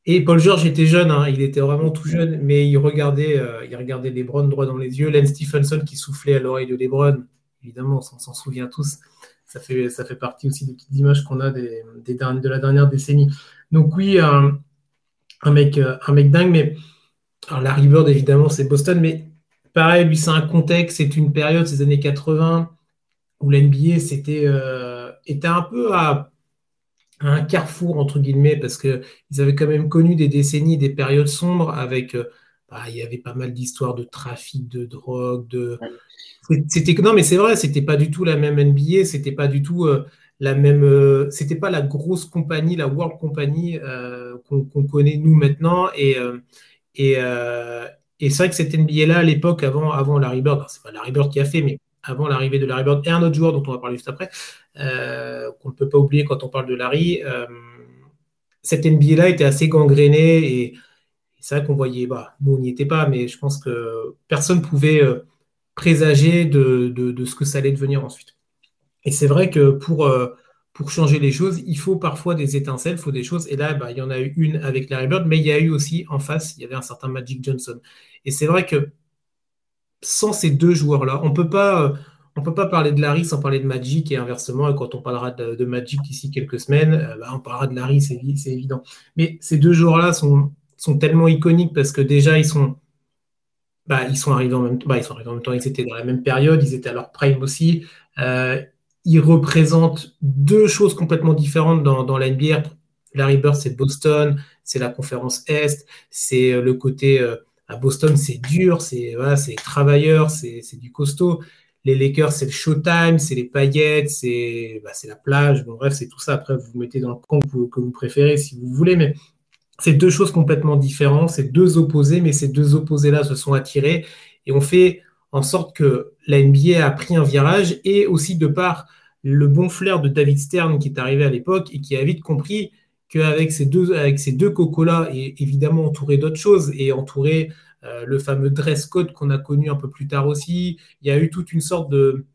et Paul George était jeune, hein, il était vraiment tout jeune, mais il regardait, euh, il regardait Lebron droit dans les yeux. Len Stephenson qui soufflait à l'oreille de Lebron, évidemment, on s'en souvient tous. Ça fait, partie aussi des petites images qu'on a de la dernière décennie. Donc oui, mec, euh, un mec dingue, mais alors Larry Bird, évidemment, c'est Boston, mais pareil, lui, c'est un contexte, c'est une période, ces années 80, où l'NBA c'était, euh, était un peu à un carrefour, entre guillemets, parce qu'ils avaient quand même connu des décennies, des périodes sombres avec. Euh, bah, il y avait pas mal d'histoires de trafic, de drogue, de. C'était non, mais c'est vrai, c'était pas du tout la même NBA, c'était pas du tout euh, Euh, c'était pas la grosse compagnie, la World Company qu'on connaît nous maintenant. Et, et c'est vrai que cette NBA-là, à l'époque, avant, avant Larry Bird, c'est pas Larry Bird qui a fait, mais avant l'arrivée de Larry Bird et un autre joueur dont on va parler juste après, euh, qu'on ne peut pas oublier quand on parle de Larry, euh, cette NBA-là était assez gangrénée et, c'est vrai qu'on voyait, bah, nous on n'y était pas, mais je pense que personne ne pouvait euh, présager de, ce que ça allait devenir ensuite. Et c'est vrai que pour, pour changer les choses, il faut parfois des étincelles, il faut des choses. Et là, bah, il y en a eu une avec Larry Bird, mais il y a eu aussi en face, il y avait un certain Magic Johnson. Et c'est vrai que sans ces deux joueurs-là, on pas. On peut pas parler de Larry sans parler de Magic et inversement, quand on parlera de, Magic d'ici quelques semaines, bah, on parlera de Larry, c'est évident. Mais ces deux joueurs-là sont, sont tellement iconiques parce que déjà, ils sont, bah, ils sont arrivés en même temps. Ils sont arrivés en même temps. Ils étaient dans la même période. Ils étaient à leur prime aussi. Euh, ils représentent deux choses complètement différentes dans, dans la NBA. Larry Bird, c'est Boston, c'est la conférence Est, c'est euh, le côté euh, à Boston, c'est dur, c'est c'est travailleur, c'est du costaud. Les Lakers, c'est le showtime, c'est les paillettes, c'est bah, la plage. Bon, bref, c'est tout ça. Après, vous mettez dans le camp vous, que vous préférez si vous voulez, mais c'est deux choses complètement différentes, c'est deux opposés, mais ces deux opposés-là se sont attirés et ont fait en sorte que la NBA a pris un virage et aussi de par le bon flair de David Stern qui est arrivé à l'époque et qui a vite compris qu'avec ces deux, avec ces deux cocos-là, et évidemment entouré d'autres choses, et entouré euh, le fameux dress code qu'on a connu un peu plus tard aussi, il y a eu toute une sorte de,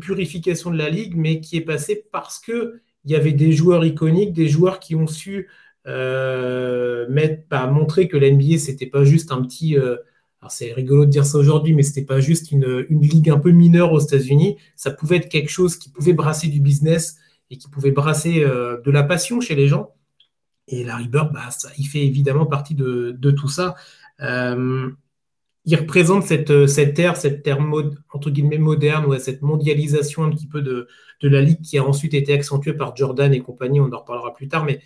purification de la ligue, mais qui est passée parce que il y avait des joueurs iconiques, des joueurs qui ont su euh, mettre, bah, montrer que l'NBA, c'était pas juste un petit. Euh, c'est rigolo de dire ça aujourd'hui, mais c'était pas juste une, ligue un peu mineure aux États-Unis. Ça pouvait être quelque chose qui pouvait brasser du business et qui pouvait brasser euh, de la passion chez les gens. Et Larry Bird, bah, il fait évidemment partie de, tout ça. Euh, il représente cette, cette ère, cette ère mode, entre guillemets moderne, cette mondialisation un petit peu de, la ligue qui a ensuite été accentuée par Jordan et compagnie, on en reparlera plus tard, mais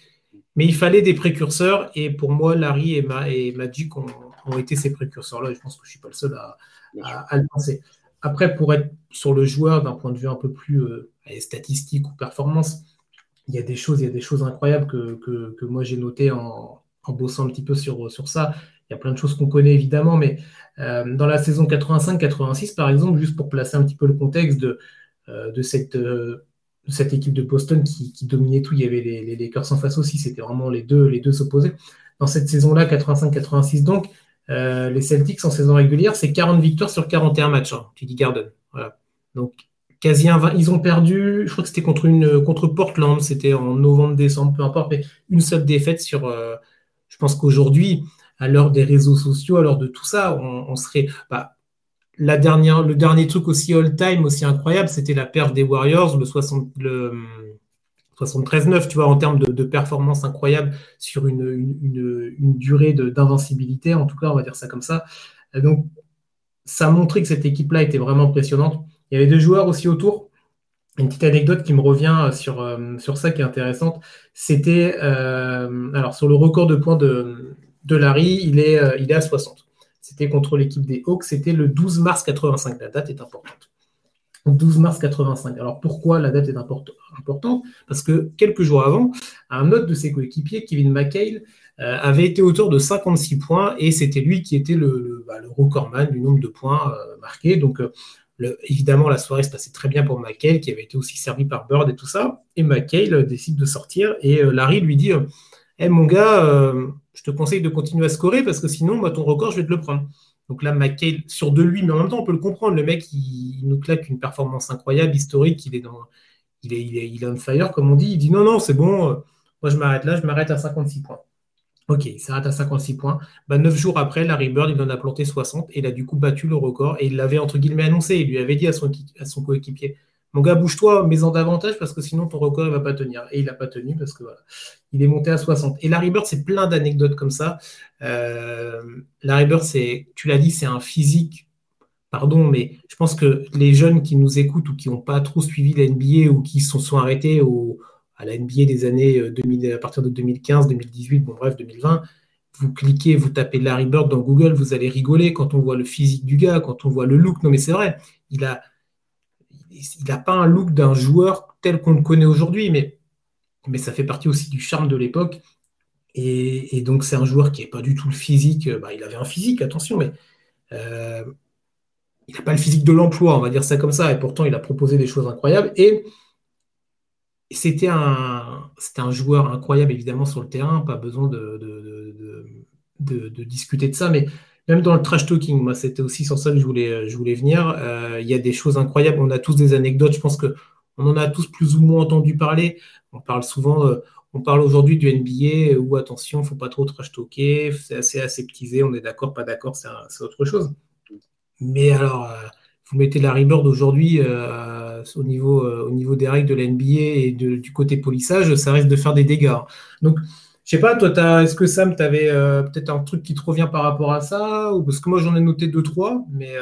mais il fallait des précurseurs, et pour moi, Larry et, et Magic ont, été ces précurseurs-là, je pense que je ne suis pas le seul à, le penser. Après, pour être sur le joueur d'un point de vue un peu plus euh, statistique ou performance, il y a des choses, il y a des choses incroyables que, moi j'ai notées en, bossant un petit peu sur, sur ça. Il y a plein de choses qu'on connaît évidemment, mais euh, dans la saison 85-86, par exemple, juste pour placer un petit peu le contexte de, euh, de cette cette équipe de Boston qui, dominait tout. Il y avait les, Lakers en face aussi. C'était vraiment les deux, les deux opposés. Dans cette saison-là, 85-86, donc, euh, les Celtics en saison régulière, c'est 40 victoires sur 41 matchs. Hein, tu dis Garden. Donc, quasi un Ils ont perdu, je crois que c'était contre, Portland, c'était en novembre, décembre, peu importe, mais une seule défaite sur. Euh, je pense qu'aujourd'hui, à l'heure des réseaux sociaux, à l'heure de tout ça, on, serait. Bah, le dernier truc aussi all-time, aussi incroyable, c'était la perte des Warriors, le, 60, le 73-9, tu vois, en termes de, performance incroyable sur une, durée d'invincibilité, en tout cas, on va dire ça comme ça. Donc, ça a montré que cette équipe-là était vraiment impressionnante. Il y avait deux joueurs aussi autour. Une petite anecdote qui me revient sur, euh, sur ça qui est intéressante, c'était, euh, alors sur le record de points de, Larry, il est, euh, il est à 60. C'était contre l'équipe des Hawks. C'était le 12 mars 85. La date est importante. 12 mars 85. Alors pourquoi la date est importante? Parce que quelques jours avant, un autre de ses coéquipiers, Kevin McHale, euh, avait été auteur de 56 points et c'était lui qui était le, bah, recordman du nombre de points euh, marqués. Donc euh, évidemment, la soirée se passait très bien pour McHale, qui avait été aussi servi par Bird et tout ça. Et McHale décide de sortir et Larry lui dit hey, mon gars, je te conseille de continuer à scorer parce que sinon, moi, ton record, je vais te le prendre. Donc là, McHale, sur de lui, mais en même temps, on peut le comprendre. Le mec, il, nous claque une performance incroyable, historique. Il est, dans, il est, il est, il est on fire, comme on dit. Il dit non, non, c'est bon. Euh, moi, je m'arrête là, je m'arrête à 56 points. Ok, il s'arrête à 56 points. Bah, 9 jours après, Larry Bird, il en a planté 60 et il a du coup battu le record. Et il l'avait, entre guillemets, annoncé. Il lui avait dit à son, à son coéquipier mon gars, bouge-toi, mets-en davantage parce que sinon ton record ne va pas tenir. Et il n'a pas tenu parce que voilà, il est monté à 60. Et Larry Bird, c'est plein d'anecdotes comme ça. Euh, Larry Bird, c'est, tu l'as dit, c'est un physique. Pardon, mais je pense que les jeunes qui nous écoutent ou qui n'ont pas trop suivi la ou qui se sont, arrêtés au, à la NBA des années 2000, euh, à partir de 2015, 2018, bon bref, 2020, vous cliquez, vous tapez Larry Bird dans Google, vous allez rigoler quand on voit le physique du gars, quand on voit le look. Non, mais c'est vrai, il a il n'a pas un look d'un joueur tel qu'on le connaît aujourd'hui, mais, mais ça fait partie aussi du charme de l'époque. Et, donc, c'est un joueur qui n'est pas du tout le physique. Bah, il avait un physique, attention, mais euh, il n'a pas le physique de l'emploi, on va dire ça comme ça. Et pourtant, il a proposé des choses incroyables. Et c'était un, un joueur incroyable, évidemment, sur le terrain. Pas besoin de, de discuter de ça, mais même dans le trash talking, moi, c'était aussi sur ça que je voulais, je voulais venir. Euh, il y a des choses incroyables. On a tous des anecdotes. Je pense qu'on en a tous plus ou moins entendu parler. On parle souvent, euh, on parle aujourd'hui du NBA où attention, faut pas trop trash talker, c'est assez aseptisé. On est d'accord, pas d'accord, c'est autre chose. Mais alors, vous mettez Larry Bird aujourd'hui au, niveau, au niveau des règles de la NBA et du côté polissage, ça risque de faire des dégâts. Donc, je sais pas, toi, est-ce que Sam, tu avais peut-être un truc qui te revient par rapport à ça? Ou Parce que moi, j'en ai noté deux, trois, mais.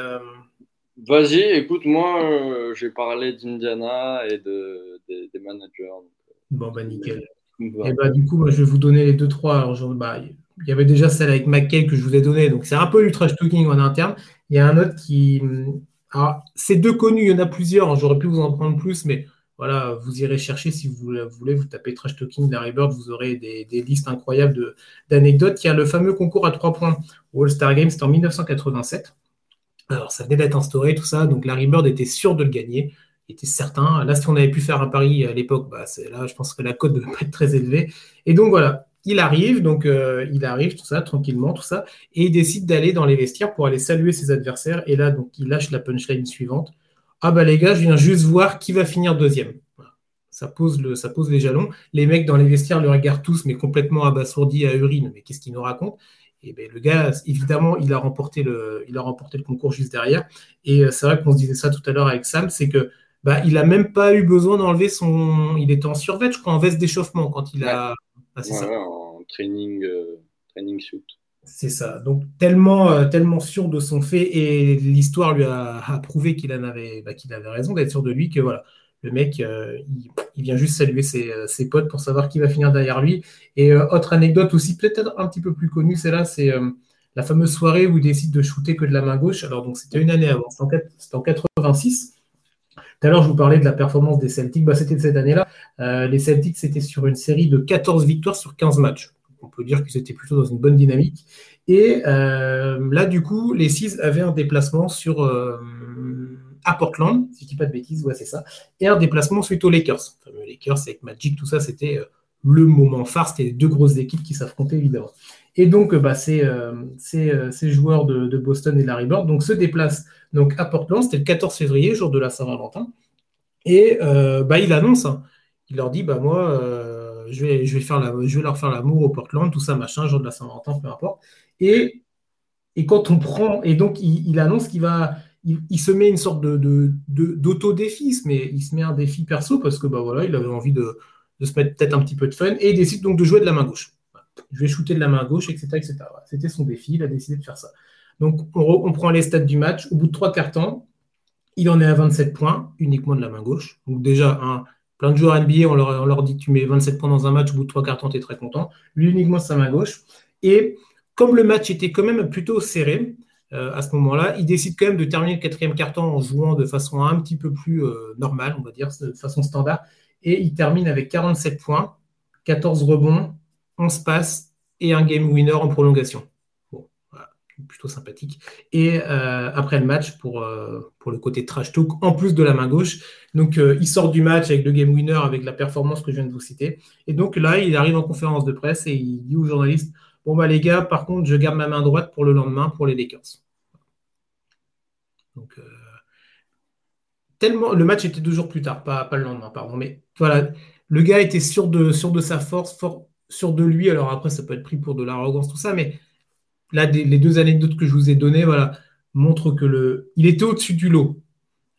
Vas-y, écoute, moi, j'ai parlé d'Indiana et de, des, managers. bon, bah, nickel. Et bah, du coup, moi, je vais vous donner les deux, trois. Alors, bah, il y avait déjà celle avec McKay que je vous ai donné, donc c'est un peu du trash talking en interne. Il y a un autre qui. Alors, c'est deux connus, il y en a plusieurs, hein, j'aurais pu vous en prendre plus, mais voilà, vous irez chercher si vous voulez, vous tapez trash talking Larry Bird, vous aurez des, listes incroyables d'anecdotes. Il y a le fameux concours à trois points au All-Star Games, c'était en 1987. Alors, ça venait d'être instauré, tout ça, donc Larry Bird était sûr de le gagner était certain. Là, si on avait pu faire un pari à l'époque, bah, là, je pense que la cote ne devait pas être très élevée. Et donc voilà, il arrive, donc euh, il arrive, tout ça, tranquillement, tout ça, et il décide d'aller dans les vestiaires pour aller saluer ses adversaires. Et là, donc, il lâche la punchline suivante. Ah bah les gars, je viens juste voir qui va finir deuxième. Ça, pose le, ça pose les jalons. Les mecs dans les vestiaires le regardent tous, mais complètement abasourdis à urine. Mais qu'est-ce qu'il nous raconte et ben, le gars, évidemment, il a, remporté le, il a remporté le concours juste derrière. Et euh, c'est vrai qu'on se disait ça tout à l'heure avec Sam, c'est que bah, il n'a même pas eu besoin d'enlever son. Il était en survêt, je crois, en veste d'échauffement quand il a. Ah, en training, euh, training suit. C'est ça. Donc, tellement, euh, tellement sûr de son fait et l'histoire lui a, prouvé qu'il avait, bah, qu'il avait raison d'être sûr de lui que voilà. Le mec, euh, il, vient juste saluer ses, ses, potes pour savoir qui va finir derrière lui. Et autre anecdote aussi, peut-être un petit peu plus connue, c'est là, c'est la fameuse soirée où il décide de shooter que de la main gauche. Alors, donc, c'était une année avant, c'était en 86. Tout à l'heure, je vous parlais de la performance des Celtics. Bah, c'était de cette année-là. Euh, les Celtics, c'était sur une série de 14 victoires sur 15 matchs. On peut dire qu'ils étaient plutôt dans une bonne dynamique. Et euh, là, du coup, les Six avaient un déplacement sur, euh, à Portland, si je ne dis pas de bêtises, c'est ça, et un déplacement suite aux Lakers. Les Lakers avec Magic, tout ça, c'était le moment phare. C'était les deux grosses équipes qui s'affrontaient, évidemment. Et donc, bah, ces, joueurs de, de, Boston et Larry Bird donc, se déplacent donc à Portland, c'était le 14 février, jour de la Saint-Valentin. Et euh, bah, il annonce, hein. il leur dit bah, Moi, euh, je, vais, leur faire l'amour au Portland, tout ça, machin, jour de la Saint-Valentin, peu importe. Et, quand on prend, et donc il, annonce qu'il va, il, se met une sorte de, d'auto-défi, mais il se met un défi perso parce que bah, voilà, il avait envie de, se mettre peut-être un petit peu de fun et il décide donc de jouer de la main gauche. Je vais shooter de la main gauche, etc. etc. C'était son défi, il a décidé de faire ça. Donc, on, prend les stats du match. Au bout de trois quarts temps, il en est à 27 points, uniquement de la main gauche. Donc, déjà, un, plein de joueurs NBA, on leur, dit tu mets 27 points dans un match, au bout de trois temps, tu es très content. Lui, uniquement sa main gauche. Et comme le match était quand même plutôt serré, euh, à ce moment-là, il décide quand même de terminer le quatrième quart-temps en jouant de façon un petit peu plus euh, normale, on va dire, de façon standard. Et il termine avec 47 points, 14 rebonds, 11 passes et un game winner en prolongation plutôt sympathique. Et euh, après le match, pour, euh, pour le côté trash talk, en plus de la main gauche. Donc, euh, il sort du match avec le game winner, avec la performance que je viens de vous citer. Et donc là, il arrive en conférence de presse et il dit aux journalistes Bon, bah les gars, par contre, je garde ma main droite pour le lendemain pour les Lakers. Donc, tellement. Le match était deux jours plus tard, pas, pas le lendemain, pardon. Mais voilà, le gars était sûr de, sûr de sa force, fort, sûr de lui. Alors après, ça peut être pris pour de l'arrogance, tout ça, mais là, les deux anecdotes que je vous ai données, voilà, montrent que le, il était au-dessus du lot.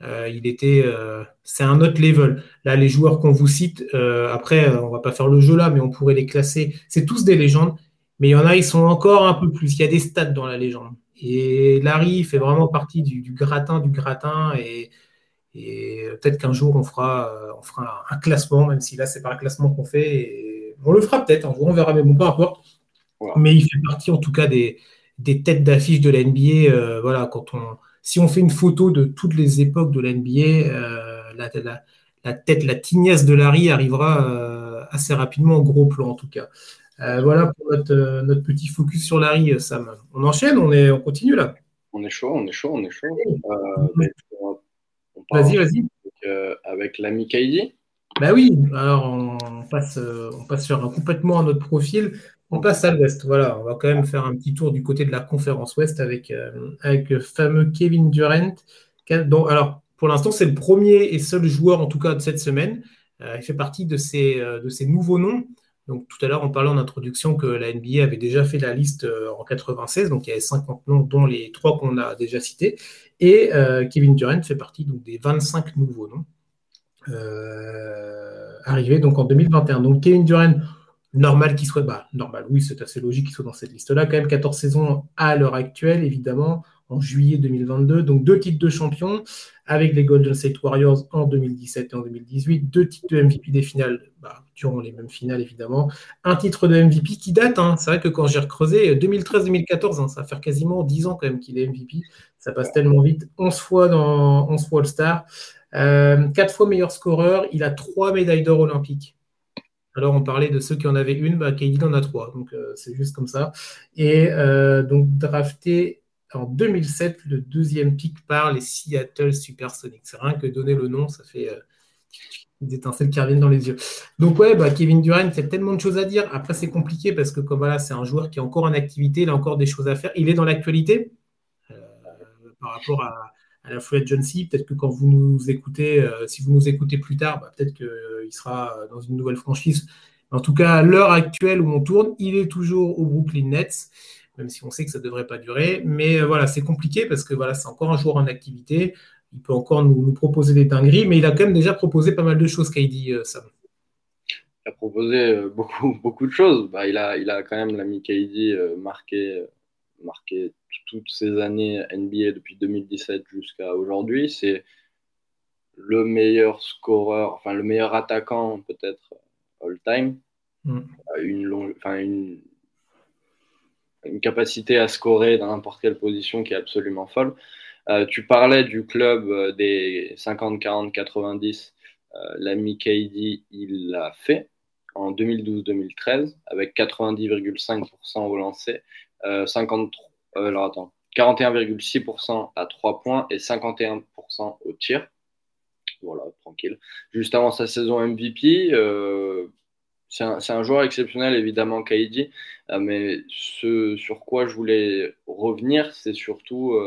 Euh, il était, euh, c'est un autre level. Là, les joueurs qu'on vous cite, euh, après, on va pas faire le jeu là, mais on pourrait les classer. C'est tous des légendes, mais il y en a, ils sont encore un peu plus. Il y a des stats dans la légende. Et Larry fait vraiment partie du, gratin, du gratin, et, peut-être qu'un jour on fera, un, classement, même si là c'est pas un classement qu'on fait. On le fera peut-être on verra, mais bon, peu importe. Mais il fait partie en tout cas des, têtes d'affiche de la NBA. Euh, voilà, quand on, si on fait une photo de toutes les époques de la NBA, euh, la, tête, la tignasse de Larry arrivera euh, assez rapidement au gros plan en tout cas. voilà pour notre, petit focus sur Larry, Sam. On enchaîne, on, est, on continue là. On est chaud, on est chaud, on est chaud. vas-y, vas-y. Avec, avec l'ami Kaidi bah oui, alors on passe, on passe sur complètement à notre profil. On passe à l'ouest, voilà. On va quand même faire un petit tour du côté de la conférence ouest avec, euh, avec le fameux Kevin Durant. alors, pour l'instant, c'est le premier et seul joueur, en tout cas, de cette semaine. Euh, il fait partie de ces, euh, de ces nouveaux noms. Donc tout à l'heure, on parlait en introduction que la NBA avait déjà fait la liste en 96, donc il y avait 50 noms, dont les trois qu'on a déjà cités. Et Kevin Durant fait partie donc, des 25 nouveaux noms arrivés donc, en 2021. Donc Kevin Durant, normal qu'il soit, bah, normal, oui, c'est assez logique qu'il soit dans cette liste-là. Quand même 14 saisons à l'heure actuelle, évidemment, en juillet 2022. Donc deux titres de champion avec les Golden State Warriors en 2017 et en 2018. Deux titres de MVP des finales, bah, durant les mêmes finales, évidemment. Un titre de MVP qui date, hein. c'est vrai que quand j'ai recreusé, 2013-2014, hein, ça va faire quasiment 10 ans quand même qu'il est MVP. Ça passe tellement vite. 11 fois dans 11 fois All-Star. Euh, 4 fois meilleur scoreur. Il a 3 médailles d'or olympiques. Alors, on parlait de ceux qui en avaient une, bah, KD en a trois, donc euh, c'est juste comme ça. Et euh, donc, drafté en 2007, le deuxième pick par les Seattle Supersonics. C'est rien que donner le nom, ça fait euh, des étincelles qui reviennent dans les yeux. Donc, ouais, bah, Kevin Durant, il y a tellement de choses à dire. Après, c'est compliqué parce que, comme voilà, c'est un joueur qui est encore en activité, il a encore des choses à faire. Il est dans l'actualité par rapport à à la free agency. Peut-être que quand vous nous écoutez, euh, si vous nous écoutez plus tard, bah, peut-être qu'il sera dans une nouvelle franchise. En tout cas, à l'heure actuelle où on tourne, il est toujours au Brooklyn Nets, même si on sait que ça ne devrait pas durer. Mais euh, voilà, c'est compliqué parce que voilà, c'est encore un joueur en activité. Il peut encore nous, proposer des dingueries, mais il a quand même déjà proposé pas mal de choses, KD, euh, Sam. Il a proposé beaucoup, beaucoup de choses. Bah, il, a, il a quand même l'ami KD marqué, marqué toutes ces années NBA depuis 2017 jusqu'à aujourd'hui, c'est le meilleur scoreur, enfin le meilleur attaquant peut-être all-time. Mm. Une, une, une, capacité à scorer dans n'importe quelle position qui est absolument folle. Euh, tu parlais du club euh, des 50, 40, 90. L'ami KD, il l'a fait en 2012-2013 avec 90,5% au lancer, 53 euh, alors attends, 41,6% à 3 points et 51% au tir. Voilà, tranquille. Juste avant sa saison MVP, euh, c'est un, joueur exceptionnel, évidemment, Kaidi. Euh, mais ce sur quoi je voulais revenir, c'est surtout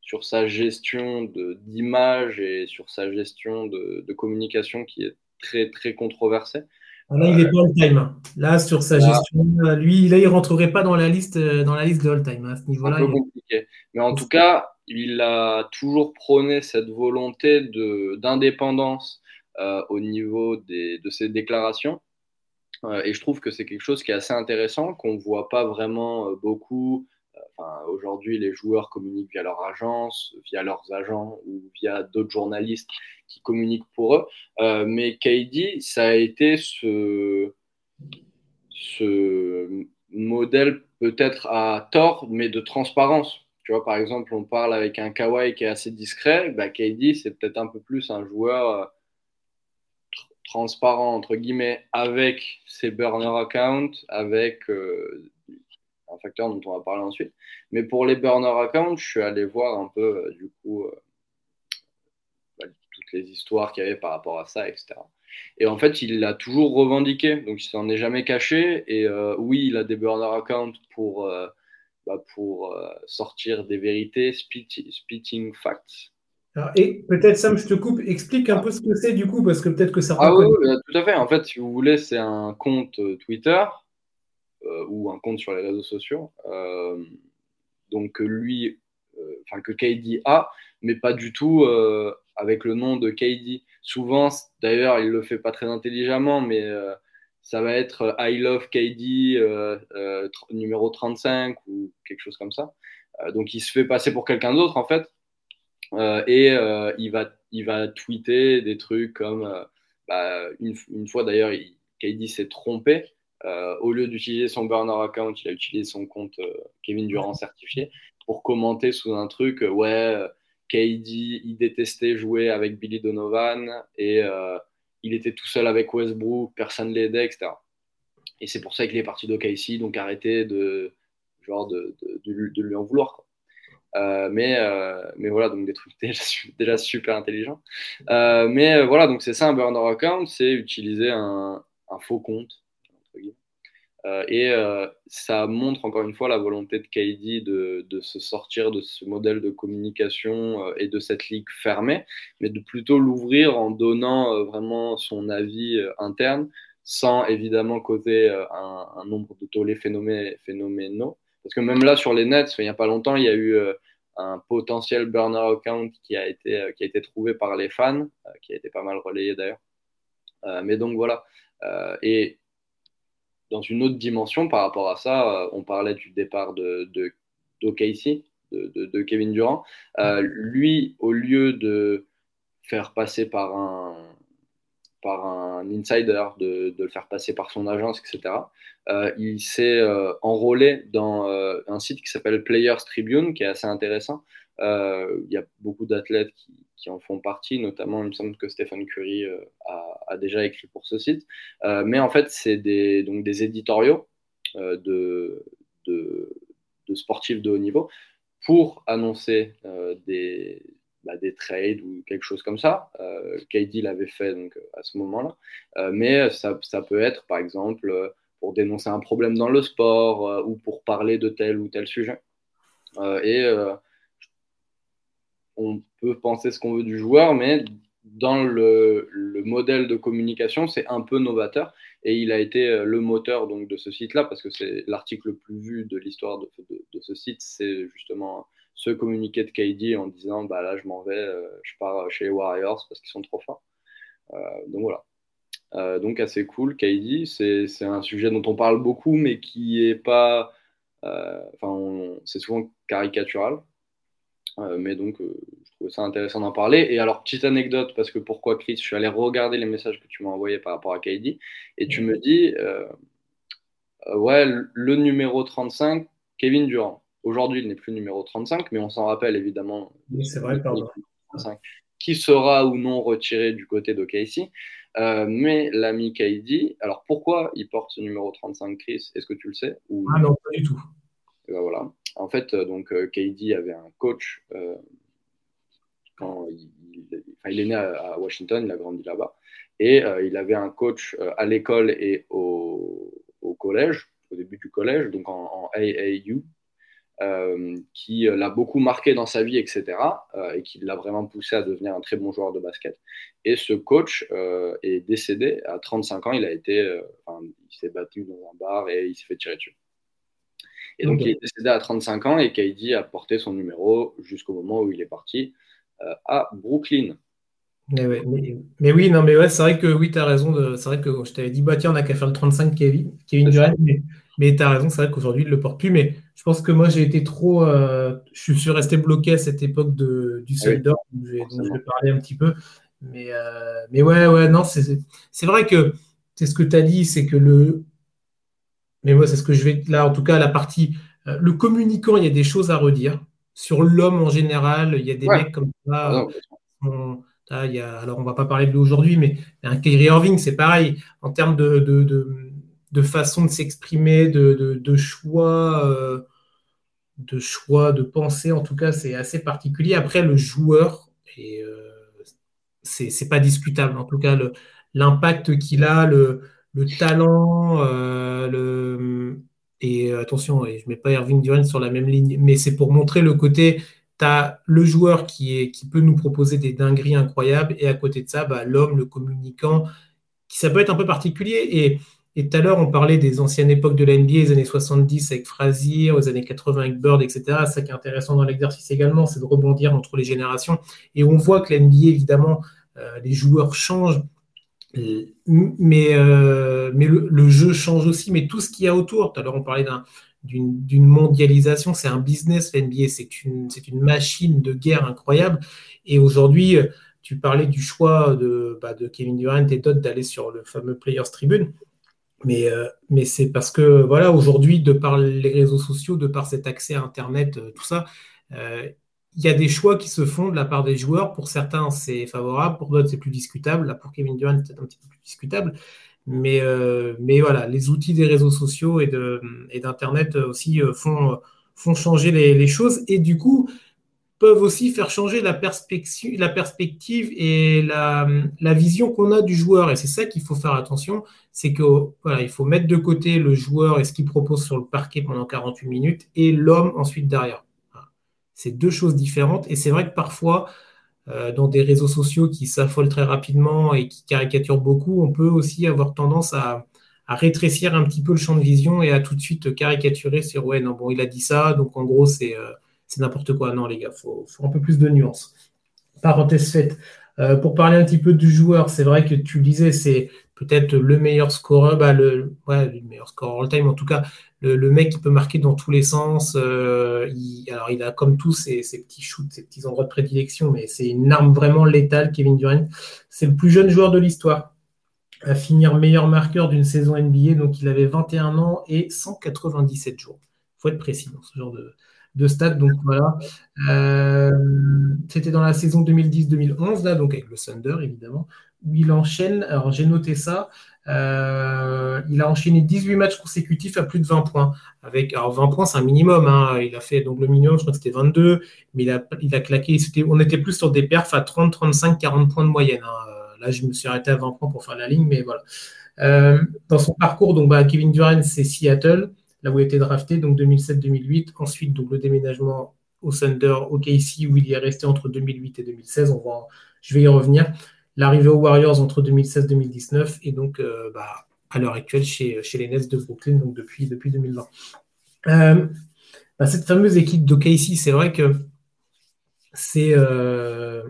sur sa gestion d'image et sur sa gestion de, de, communication qui est très, très controversée. Ah, là, il est pas all-time. Là, sur sa gestion, lui, là, il rentrerait pas dans la liste, euh, dans la liste de all-time. À ce niveau-là, un peu compliqué. Mais en tout cas, il a toujours prôné cette volonté d'indépendance euh, au niveau des, de ses déclarations. Euh, et je trouve que c'est quelque chose qui est assez intéressant, qu'on ne voit pas vraiment beaucoup Aujourd'hui, les joueurs communiquent via leur agence, via leurs agents ou via d'autres journalistes qui communiquent pour eux. Euh, mais KD, ça a été ce, modèle peut-être à tort, mais de transparence. Tu vois, par exemple, on parle avec un Kawhi qui est assez discret. Bah, KD, c'est peut-être un peu plus un joueur euh, transparent, entre guillemets, avec ses burner accounts, avec euh, un facteur dont on va parler ensuite. Mais pour les burner accounts, je suis allé voir un peu, euh, du coup, euh, bah, toutes les histoires qu'il y avait par rapport à ça, etc. Et en fait, il l'a toujours revendiqué, donc il s'en est jamais caché. Et euh, oui, il a des burner accounts pour, bah, pour sortir des vérités, spitting facts. et peut-être, Sam, je te coupe, explique un peu ce que c'est du coup, parce que peut-être que ça. Ah oui, tout à fait. En fait, si vous voulez, c'est un compte Twitter ou un compte sur les réseaux sociaux. Euh, donc que lui, euh, enfin que KD a, mais pas du tout avec le nom de KD. Souvent, d'ailleurs, il le fait pas très intelligemment, mais ça va être I love KD numéro 35 ou quelque chose comme ça. donc il se fait passer pour quelqu'un d'autre en fait. et il, va, il va tweeter des trucs comme bah, une, une, fois d'ailleurs, KD s'est trompé euh, au lieu d'utiliser son burner account, il a utilisé son compte euh, Kevin Durant certifié pour commenter sous un truc euh, ouais, KD, il détestait jouer avec Billy Donovan et il était tout seul avec Westbrook, personne ne l'aidait, etc. Et c'est pour ça qu'il est parti d'OKC, donc arrêtez de, genre de, de, lui en vouloir. mais, mais voilà, donc des trucs déjà, super intelligents. mais voilà, donc c'est ça un burner account, c'est utiliser un, un, faux compte euh, et euh, ça montre encore une fois la volonté de KD de, se sortir de ce modèle de communication euh, et de cette ligue fermée, mais de plutôt l'ouvrir en donnant vraiment son avis interne sans évidemment causer un, nombre de tollés phénoménaux. Parce que même là, sur les nets, il n'y a pas longtemps, il y a eu un potentiel burner account qui a été, qui a été trouvé par les fans, qui a été pas mal relayé d'ailleurs. mais donc voilà. et dans une autre dimension par rapport à ça, on parlait du départ de, de, de, Kevin Durant. Euh, lui, au lieu de faire passer par un, par un insider, de, le faire passer par son agence, etc., euh, il s'est euh, enrôlé dans un site qui s'appelle Players Tribune, qui est assez intéressant. Il y a beaucoup d'athlètes qui, en font partie, notamment il me semble que Stephen Curry a, déjà écrit pour ce site. mais en fait, c'est des, donc des éditoriaux de, de, sportifs de haut niveau pour annoncer euh, des, bah, des trades ou quelque chose comme ça. Euh, KD l'avait fait donc, à ce moment-là. Euh, mais ça, ça, peut être, par exemple, pour dénoncer un problème dans le sport ou pour parler de tel ou tel sujet. et on peut penser ce qu'on veut du joueur, mais dans le, le modèle de communication, c'est un peu novateur. Et il a été euh, le moteur donc, de ce site-là, parce que c'est l'article le plus vu de l'histoire de, ce site, c'est justement ce communiqué de KD en disant bah là je m'en vais, euh, je pars chez les Warriors parce qu'ils sont trop forts. Euh, donc voilà. donc assez cool, KD, c'est un sujet dont on parle beaucoup, mais qui est pas, enfin c'est souvent caricatural. Mais donc trouvais ça intéressant d'en parler. Et alors, petite anecdote, parce que pourquoi Chris, je suis allé regarder les messages que tu m'as envoyés par rapport à KD, et tu me dis, euh, euh, ouais, le numéro 35, Kevin Durant. Aujourd'hui, il n'est plus numéro 35, mais on s'en rappelle évidemment. Oui, c'est vrai, pardon. qui sera ou non retiré du côté de Casey. Euh, mais l'ami KD, alors pourquoi il porte ce numéro 35, Chris? Est-ce que tu le sais ou... Ah non, pas du tout. Ben voilà. En fait, donc KD avait un coach quand il, est né à, Washington, il a grandi là-bas. Et euh, il avait un coach euh, à l'école et au, collège, au début du collège, donc en, AAU, euh, qui l'a beaucoup marqué dans sa vie, etc., et qui l'a vraiment poussé à devenir un très bon joueur de basket. Et ce coach est décédé à 35 ans. Il a été, il s'est battu dans un bar et il s'est fait tirer dessus. Et donc, il est décédé à 35 ans et KD a porté son numéro jusqu'au moment où il est parti. Euh, à Brooklyn. Mais, oui, non, mais ouais, c'est vrai que oui, tu as raison. C'est vrai que je t'avais dit, bah tiens, on n'a qu'à faire le 35 Kevin, Kevin Durant, mais, mais tu as raison, c'est vrai qu'aujourd'hui, il ne le porte plus. Mais je pense que moi, j'ai été trop. Euh, je suis resté bloqué à cette époque de, du ah Thunder, donc, je vais parler un petit peu. Mais, euh, mais ouais, ouais, non, c'est vrai que c'est ce que tu as dit, c'est que le. Mais moi, c'est ce que je vais. Là, en tout cas, la partie. le communicant, il y a des choses à redire sur l'homme en général, il y a des mecs comme ça. Ah il y a, alors, on va pas parler de lui aujourd'hui, mais un Kyrie Irving, c'est pareil. En termes de, de, façon de s'exprimer, de, choix, euh, de choix, de pensée, en tout cas, c'est assez particulier. Après, le joueur, et euh, c'est pas discutable. En tout cas, l'impact qu'il a, le, talent, euh, le, et euh, attention, je ne mets pas Irving Durant sur la même ligne, mais c'est pour montrer le côté, tu as le joueur qui peut nous proposer des dingueries incroyables, et à côté de ça, bah, l'homme, le communicant, qui ça peut être un peu particulier. Et, et tout à l'heure, on parlait des anciennes époques de la NBA, les années 70 avec Frazier, aux années 80 avec Bird, etc. Ça qui est intéressant dans l'exercice également, c'est de rebondir entre les générations. Et on voit que la NBA, évidemment, euh, les joueurs changent mais, euh, mais le, jeu change aussi, mais tout ce qu'il y a autour. Tout à l'heure, on parlait d'une mondialisation, c'est un business, l'NBA, c'est une, machine de guerre incroyable. Et aujourd'hui, tu parlais du choix de, bah, de Kevin Durant et d'autres d'aller sur le fameux Players Tribune. Mais, euh, c'est parce que, voilà, aujourd'hui, de par les réseaux sociaux, de par cet accès à Internet, euh, tout ça, il y a des choix qui se font de la part des joueurs. Pour certains, c'est favorable, pour d'autres, c'est plus discutable. Là, pour Kevin Durant, c'est un petit peu plus discutable. Mais, euh, mais voilà, les outils des réseaux sociaux et, et d'Internet aussi euh, font, font changer les, choses et du coup peuvent aussi faire changer la perspective, la perspective et la, la vision qu'on a du joueur. Et c'est ça qu'il faut faire attention, c'est que voilà, il faut mettre de côté le joueur et ce qu'il propose sur le parquet pendant 48 minutes et l'homme ensuite derrière. C'est deux choses différentes. Et c'est vrai que parfois, dans des réseaux sociaux qui s'affolent très rapidement et qui caricaturent beaucoup, on peut aussi avoir tendance à, rétrécir un petit peu le champ de vision et à tout de suite caricaturer sur ouais, non, bon, il a dit ça, donc en gros, c'est n'importe quoi. Non, les gars, il faut, un peu plus de nuances. Parenthèse faite. pour parler un petit peu du joueur, c'est vrai que tu le disais, c'est peut-être le meilleur scoreur, bah le, ouais, le meilleur scoreur all-time, en tout cas, le, mec qui peut marquer dans tous les sens. Euh, il, alors, il a comme tous ses, petits shoots, ses petits endroits de prédilection, mais c'est une arme vraiment létale, Kevin Durant. C'est le plus jeune joueur de l'histoire à finir meilleur marqueur d'une saison NBA. Donc, il avait 21 ans et 197 jours. Il faut être précis dans ce genre de, de stats. Donc, voilà. Euh, c'était dans la saison 2010-2011, là, donc avec le Thunder, évidemment où il enchaîne, alors j'ai noté ça, euh, il a enchaîné 18 matchs consécutifs à plus de 20 points. Avec, alors 20 points, c'est un minimum. Hein. Il a fait donc le minimum, je crois que c'était 22, mais il a, il a claqué. on était plus sur des perfs à 30, 35, 40 points de moyenne. Hein. Là, je me suis arrêté à 20 points pour faire la ligne, mais voilà. Euh, dans son parcours, donc, bah, Kevin Durant, c'est Seattle, là où il a été drafté, donc 2007-2008. Ensuite, donc, le déménagement au Thunder, au KC, où il y est resté entre 2008 et 2016. On va, je vais y revenir l'arrivée aux Warriors entre 2016-2019 et donc euh, bah, à l'heure actuelle chez, chez, les Nets de Brooklyn, donc depuis, depuis 2020. Euh, bah, cette fameuse équipe d'OKC, c'est vrai que c'est euh,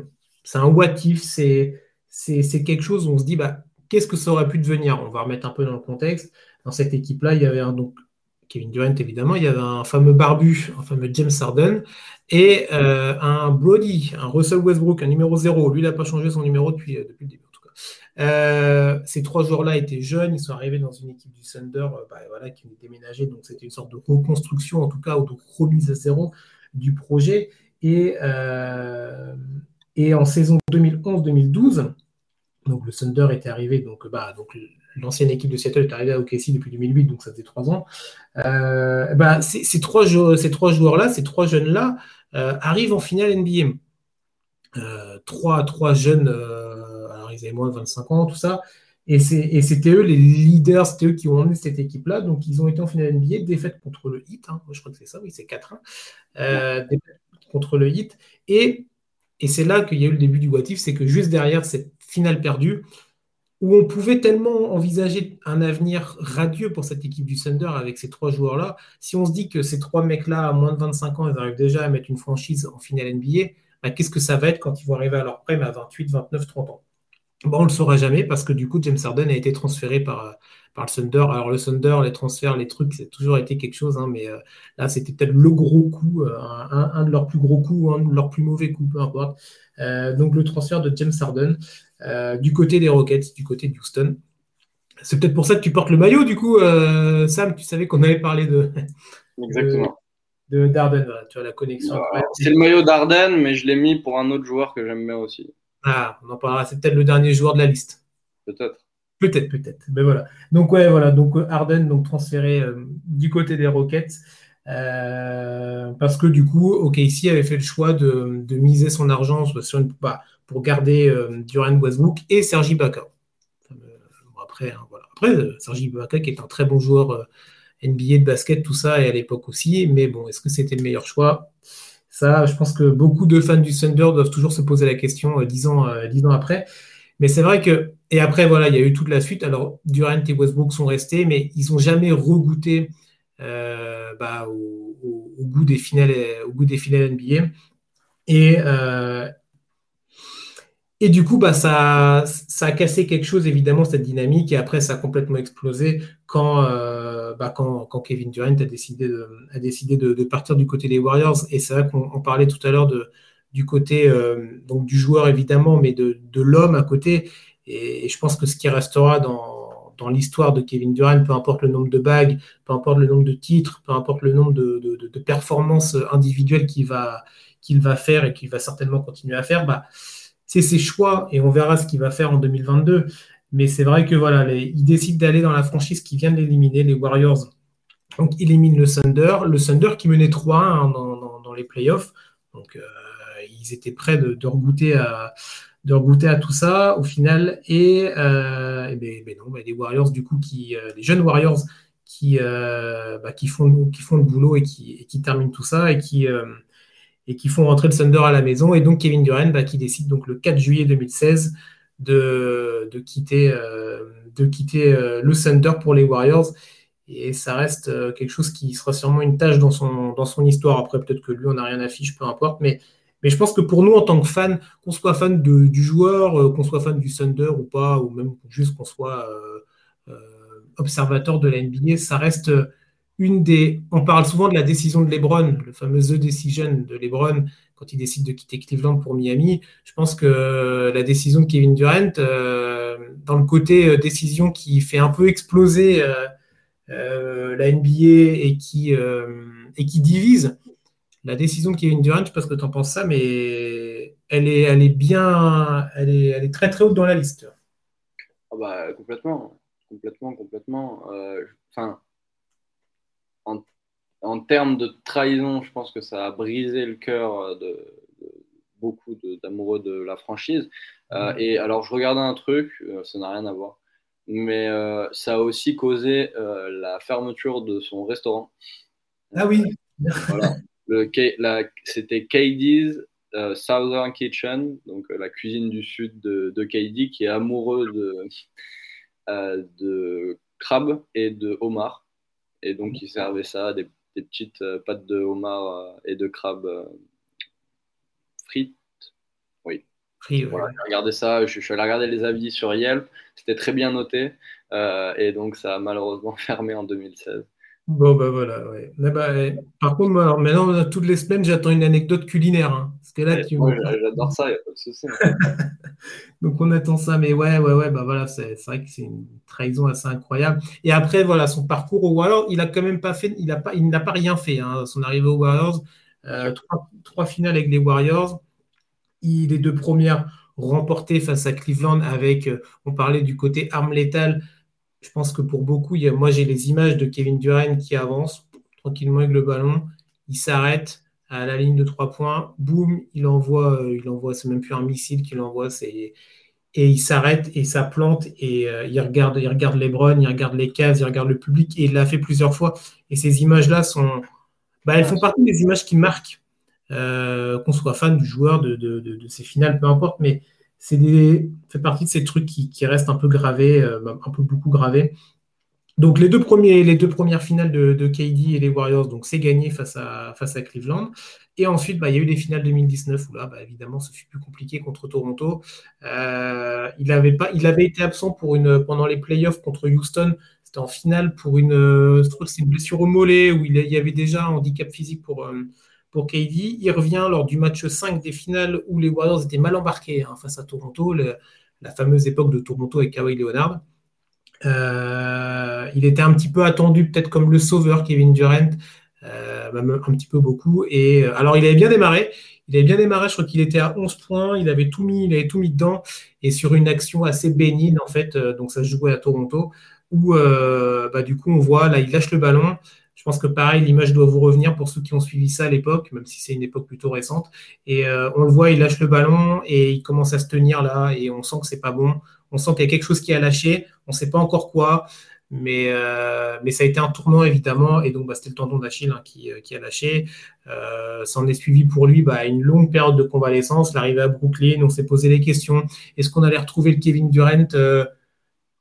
un what if, c'est quelque chose où on se dit bah, qu'est-ce que ça aurait pu devenir? On va remettre un peu dans le contexte. Dans cette équipe-là, il y avait un, donc, Kevin Durant évidemment, il y avait un fameux barbu, un fameux James Harden, et euh, un Brody, un Russell Westbrook, un numéro 0. Lui, il n'a pas changé son numéro depuis, euh, depuis le début, en tout cas. Euh, ces trois joueurs-là étaient jeunes, ils sont arrivés dans une équipe du Thunder bah, voilà, qui ont déménagé, donc c'était une sorte de reconstruction, en tout cas, ou de remise à zéro du projet. Et, et en saison 2011-2012, donc le Thunder était arrivé, donc, bah, donc l'ancienne équipe de Seattle est arrivée à OKC depuis 2008, donc ça faisait trois ans. Euh, bah, ces, trois, ces trois joueurs-là, ces trois jeunes-là, euh, arrivent en finale NBA. Euh, trois, trois jeunes, alors ils avaient moins de 25 ans, tout ça, et c'était eux les leaders, c'était eux qui ont emmené cette équipe-là, donc ils ont été en finale NBA, défaite contre le Heat, hein. je crois que c'est ça, oui, c'est 4-1, défaite contre le Heat, et, et c'est là qu'il y a eu le début du Watif, c'est que juste derrière cette finale perdue, où on pouvait tellement envisager un avenir radieux pour cette équipe du Thunder avec ces trois joueurs-là. Si on se dit que ces trois mecs-là, à moins de 25 ans, ils arrivent déjà à mettre une franchise en finale NBA, bah, qu'est-ce que ça va être quand ils vont arriver à leur prime à 28, 29, 30 ans? Bon, On ne le saura jamais parce que du coup, James Harden a été transféré par, par le Thunder. Alors le Thunder, les transferts, les trucs, c'est toujours été quelque chose, hein, mais euh, là, c'était peut-être le gros coup, euh, un, de leurs plus gros coups, un de leurs plus mauvais coups, peu importe. Euh, donc le transfert de James Harden. Euh, du côté des Rockets, du côté de Houston. C'est peut-être pour ça que tu portes le maillot, du coup, euh, Sam, tu savais qu'on avait parlé de. Exactement. De, Darden, tu as la connexion. c'est le maillot d'Arden, mais je l'ai mis pour un autre joueur que j'aime bien aussi. Ah, on en parlera. C'est peut-être le dernier joueur de la liste. Peut-être. Peut-être, peut-être. Mais voilà. Donc, ouais, voilà. Donc, Arden, donc transféré euh, du côté des Rockets. parce que du coup, OKC avait fait le choix de, miser son argent sur une. Bah, pour garder euh, Duran Westbrook et Sergi Baka. après, hein, euh, Sergi Baka qui est un très bon joueur euh, NBA de basket, tout ça, et à l'époque aussi, mais bon, est-ce que c'était le meilleur choix? Ça, je pense que beaucoup de fans du Thunder doivent toujours se poser la question dix, ans, ans après. Mais c'est vrai que, et après, voilà, il y a eu toute la suite. Alors, Durant et Westbrook sont restés, mais ils n'ont jamais regoûté bah, au, goût des finales, au goût des finales NBA. Et, et du coup, bah, ça, ça a cassé quelque chose, évidemment, cette dynamique, et après, ça a complètement explosé quand, euh, bah, quand, Kevin Durant a décidé, de, a décidé de, partir du côté des Warriors. Et c'est vrai qu'on parlait tout à l'heure du côté euh, donc du joueur, évidemment, mais de, de l'homme à côté. Et, je pense que ce qui restera dans, dans l'histoire de Kevin Durant, peu importe le nombre de bagues, peu importe le nombre de titres, peu importe le nombre de, de performances individuelles qu'il va, va faire et qu'il va certainement continuer à faire, bah, c'est ses choix et on verra ce qu'il va faire en 2022. Mais c'est vrai que voilà, il décide d'aller dans la franchise qui vient de l'éliminer, les Warriors. Donc il élimine le Thunder, le Thunder qui menait 3 hein, dans, les playoffs. Donc euh, ils étaient prêts de, de, à, tout ça au final. Et, euh, ben, ben non, ben, les Warriors du coup qui, euh, les jeunes Warriors qui, bah, qui, font, qui font le boulot et qui, qui terminent tout ça et qui et qui font rentrer le Thunder à la maison. Et donc Kevin Durant bah, qui décide donc le 4 juillet 2016 de, de quitter, de quitter le Thunder pour les Warriors. Et ça reste quelque chose qui sera sûrement une tâche dans son, dans son histoire. Après, peut-être que lui, on n'a rien à fiche, peu importe. Mais mais je pense que pour nous, en tant que fan, qu'on soit fan du joueur, euh, qu'on soit fan du Thunder ou pas, ou même juste qu'on soit euh, euh, observateur de la NBA, ça reste une des. On parle souvent de la décision de LeBron, le fameux The Decision de LeBron quand il décide de quitter Cleveland pour Miami. Je pense que la décision de Kevin Durant, dans le côté décision qui fait un peu exploser la NBA et qui, et qui divise, la décision de Kevin Durant, je ne sais pas ce que tu en penses ça, mais elle est, elle est bien, elle est, elle est très très haute dans la liste. Ah bah, complètement, complètement, complètement. Euh, enfin, en, en, termes de trahison, je pense que ça a brisé le cœur de, beaucoup d'amoureux de, la franchise. Euh, mm. et alors, je regardais un truc, euh, ça n'a rien à voir, mais ça a aussi causé la fermeture de son restaurant. Ah oui. Voilà. C'était KD's euh, Southern Kitchen, donc euh, la cuisine du sud de, de KD, qui est amoureux de, euh, de crabe et de homard. Et donc, il servait ça, des, des petites pâtes de homard et de crabe frites. Oui. voilà, j'ai regardé ça, je, je, suis allé regarder les avis sur Yelp, c'était très bien noté. et donc, ça a malheureusement fermé en 2016. Bon, bah voilà, ouais. bah, par contre, moi, maintenant, toutes les semaines, j'attends une anecdote culinaire. Hein, parce que là, tu... J'adore ça, il n'y a pas de souci. Donc, on attend ça, mais ouais, ouais, ouais, bah voilà, c'est vrai que c'est une trahison assez incroyable. Et après, voilà, son parcours au Warriors, il a quand même pas fait, il n'a pas, il n'a pas rien fait. Hein, son arrivée aux Warriors, euh, trois, trois, finales avec les Warriors, il, les deux premières remportées face à Cleveland avec, euh, on parlait du côté arme létale, je pense que pour beaucoup, moi j'ai les images de Kevin Durant qui avance tranquillement avec le ballon, il s'arrête à la ligne de trois points, boum, il envoie, euh, il envoie, c'est même plus un missile qu'il envoie, et il s'arrête et ça plante et euh, il regarde, les Lebron, il regarde les cases, il regarde le public et il l'a fait plusieurs fois. Et ces images-là sont, bah, elles font partie des images qui marquent, euh, qu'on soit fan du joueur, de, de, ses finales, peu importe, mais c'est des, fait partie de ces trucs qui, restent un peu gravés, euh, un peu beaucoup gravés. Donc les deux, premiers, les deux premières finales de, KD et les Warriors, donc c'est gagné face à, face à Cleveland. Et ensuite, bah, il y a eu les finales 2019 où là, bah, évidemment, ce fut plus compliqué contre Toronto. Euh, il, avait pas, il avait été absent pour une, pendant les playoffs contre Houston. C'était en finale pour une, une blessure au mollet où il, y avait déjà un handicap physique pour, euh, pour KD. Il revient lors du match 5 des finales où les Warriors étaient mal embarqués hein, face à Toronto, la fameuse époque de Toronto avec Kawhi Leonard. Euh, il était un petit peu attendu, peut-être comme le sauveur Kevin Durant, euh, même un petit peu beaucoup. Et euh, alors, il avait bien démarré. Il avait bien démarré, je crois qu'il était à 11 points, il avait tout mis, il avait tout mis dedans, et sur une action assez bénigne, en fait, donc ça se jouait à Toronto, où bah, du coup, on voit, là, il lâche le ballon, je pense que pareil, l'image doit vous revenir pour ceux qui ont suivi ça à l'époque, même si c'est une époque plutôt récente. Et euh, on le voit, il lâche le ballon et il commence à se tenir là, et on sent que c'est pas bon. On sent qu'il y a quelque chose qui a lâché. On ne sait pas encore quoi, mais, euh, mais ça a été un tournant évidemment. Et donc, bah, c'était le tendon d'Achille hein, qui, euh, qui, a lâché. Ça en est suivi pour lui bah, une longue période de convalescence. L'arrivée à Brooklyn, on s'est posé des questions. Est-ce qu'on allait retrouver le Kevin Durant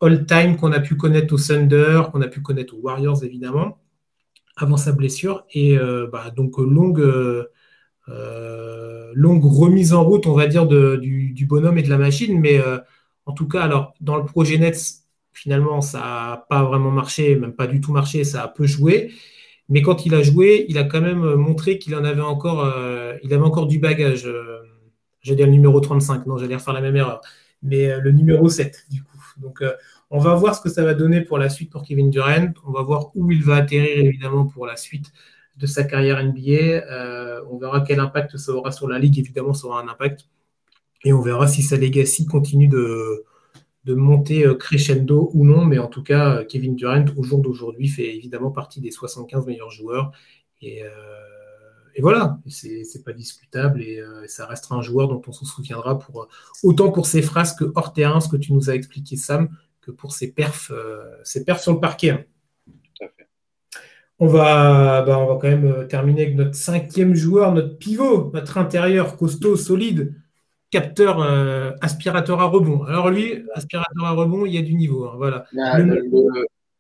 all-time qu'on a pu connaître au Thunder, qu'on a pu connaître aux Warriors évidemment? Avant sa blessure. Et euh, bah, donc longue, euh, longue remise en route, on va dire, du, bonhomme et de la machine. Mais euh, en tout cas, alors dans le projet Nets, finalement, ça n'a pas vraiment marché, même pas du tout marché, ça a peu joué. Mais quand il a joué, il a quand même montré qu'il en avait encore, il avait encore du bagage. j'allais dire le numéro 35, non, j'allais refaire la même erreur. Mais le numéro 7, du coup. Donc, on va voir ce que ça va donner pour la suite pour Kevin Durant. On va voir où il va atterrir évidemment pour la suite de sa carrière NBA. Euh, on verra quel impact ça aura sur la ligue. Évidemment, ça aura un impact. Et on verra si sa legacy continue de, monter euh, crescendo ou non. Mais en tout cas, Kevin Durant, au jour d'aujourd'hui, fait évidemment partie des 75 meilleurs joueurs. Et, euh, et voilà, c'est pas discutable. Et ça restera un joueur dont on se souviendra pour, autant pour ses phrases que hors terrain, ce que tu nous as expliqué, Sam, que pour ses perfs, euh, ses perfs sur le parquet. Hein. On va, bah, on va quand même terminer avec notre cinquième joueur, notre pivot, notre intérieur costaud, solide, capteur aspirateur à rebond. Alors lui, aspirateur à rebond, il y a du niveau. Hein, voilà. Ah,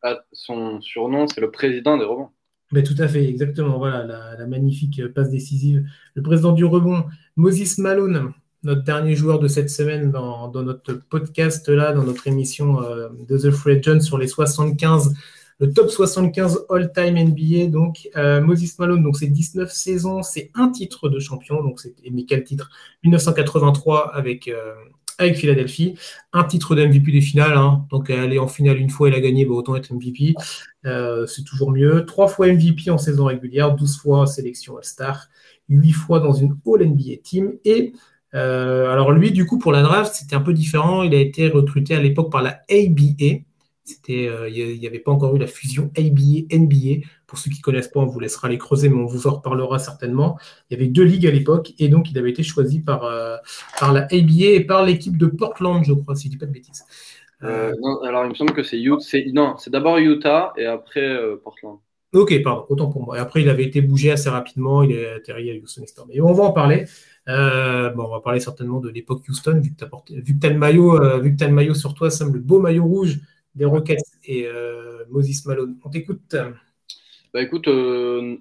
ah, son surnom, c'est le président des rebonds. Mais tout à fait, exactement. Voilà, la, magnifique passe décisive. Le président du rebond, Moses Malone, notre dernier joueur de cette semaine dans, notre podcast, là, dans notre émission euh, de The Free John sur les 75, le top 75 all-time NBA. Donc, euh, Moses Malone, donc c'est 19 saisons, c'est un titre de champion. Donc, c'est, mais quel titre? 1983 avec, euh, avec Philadelphie. Un titre de MVP des finales. Hein. Donc, elle est en finale une fois, elle a gagné, bah, autant être MVP. C'est toujours mieux. Trois fois MVP en saison régulière, 12 fois sélection All-Star, 8 fois dans une All-NBA Team. Et euh, alors, lui, du coup, pour la draft, c'était un peu différent. Il a été recruté à l'époque par la ABA. C'était, euh, il n'y avait pas encore eu la fusion ABA-NBA. Pour ceux qui ne connaissent pas, on vous laissera les creuser, mais on vous en reparlera certainement. Il y avait deux ligues à l'époque, et donc il avait été choisi par, euh, par la ABA et par l'équipe de Portland, je crois, si je ne dis pas de bêtises. Non, alors il me semble que c'est Utah. Non, c'est d'abord Utah et après Portland. Ok, pardon, autant pour moi. Et après, il avait été bougé assez rapidement, il est atterri à Houston Mais on va en parler. Bon, on va parler certainement de l'époque Houston, vu que tu as, le maillot, vu que as le maillot sur toi, Sam, le beau maillot rouge des Rockets et euh, Moses Malone. On t'écoute. Bah écoute, euh,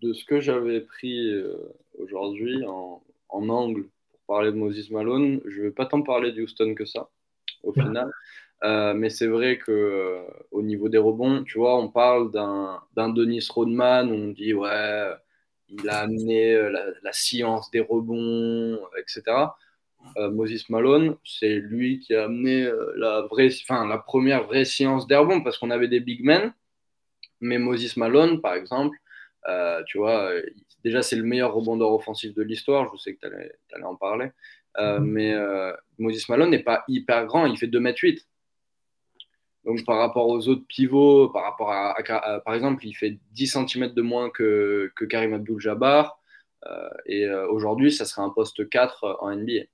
de ce que j'avais pris euh, aujourd'hui en, angle pour parler de Moses Malone, je ne vais pas tant parler de Houston que ça, au final. mais c'est vrai que au niveau des rebonds, tu vois, on parle d'un Denis Rodman, on dit ouais, il a amené la, la science des rebonds, etc. Euh, Moses Malone, c'est lui qui a amené euh, la, vraie, la première vraie science d'airbon parce qu'on avait des big men. Mais Moses Malone, par exemple, euh, tu vois, déjà c'est le meilleur rebondeur offensif de l'histoire. Je sais que tu allais, en parler. Mm-hmm. Mais Moses Malone n'est pas hyper grand, il fait 2m8. Donc par rapport aux autres pivots, par rapport à, par exemple, il fait 10 cm de moins que, Karim Abdul-Jabbar. et aujourd'hui, ça serait un poste 4 en NBA.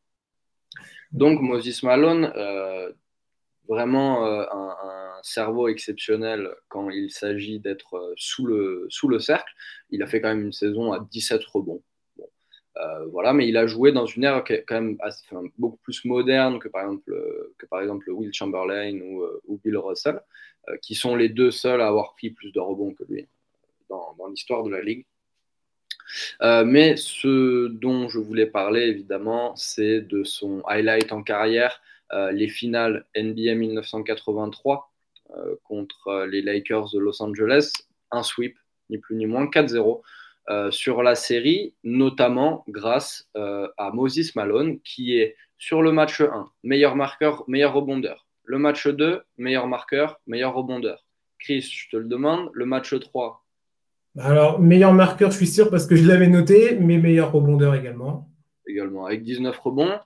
Donc Moses Malone, euh, vraiment euh, un, cerveau exceptionnel quand il s'agit d'être euh, sous le, sous le cercle. Il a fait quand même une saison à 17 rebonds. Voilà, mais il a joué dans une ère quand même beaucoup plus moderne que par exemple, que par exemple Will Chamberlain ou, Bill Russell, qui sont les deux seuls à avoir pris plus de rebonds que lui dans l'histoire de la ligue. Euh, mais ce dont je voulais parler, évidemment, c'est de son highlight en carrière, euh, les finales NBA 1983 euh, contre les Lakers de Los Angeles, un sweep, ni plus ni moins, 4-0. Sur la série, notamment grâce à Moses Malone, qui est sur le match 1, meilleur marqueur, meilleur rebondeur. Le match 2, meilleur marqueur, meilleur rebondeur. Chris, je te le demande, le match 3, alors, meilleur marqueur, je suis sûr, parce que je l'avais noté, mais meilleur rebondeur également. Également, avec 19 rebonds.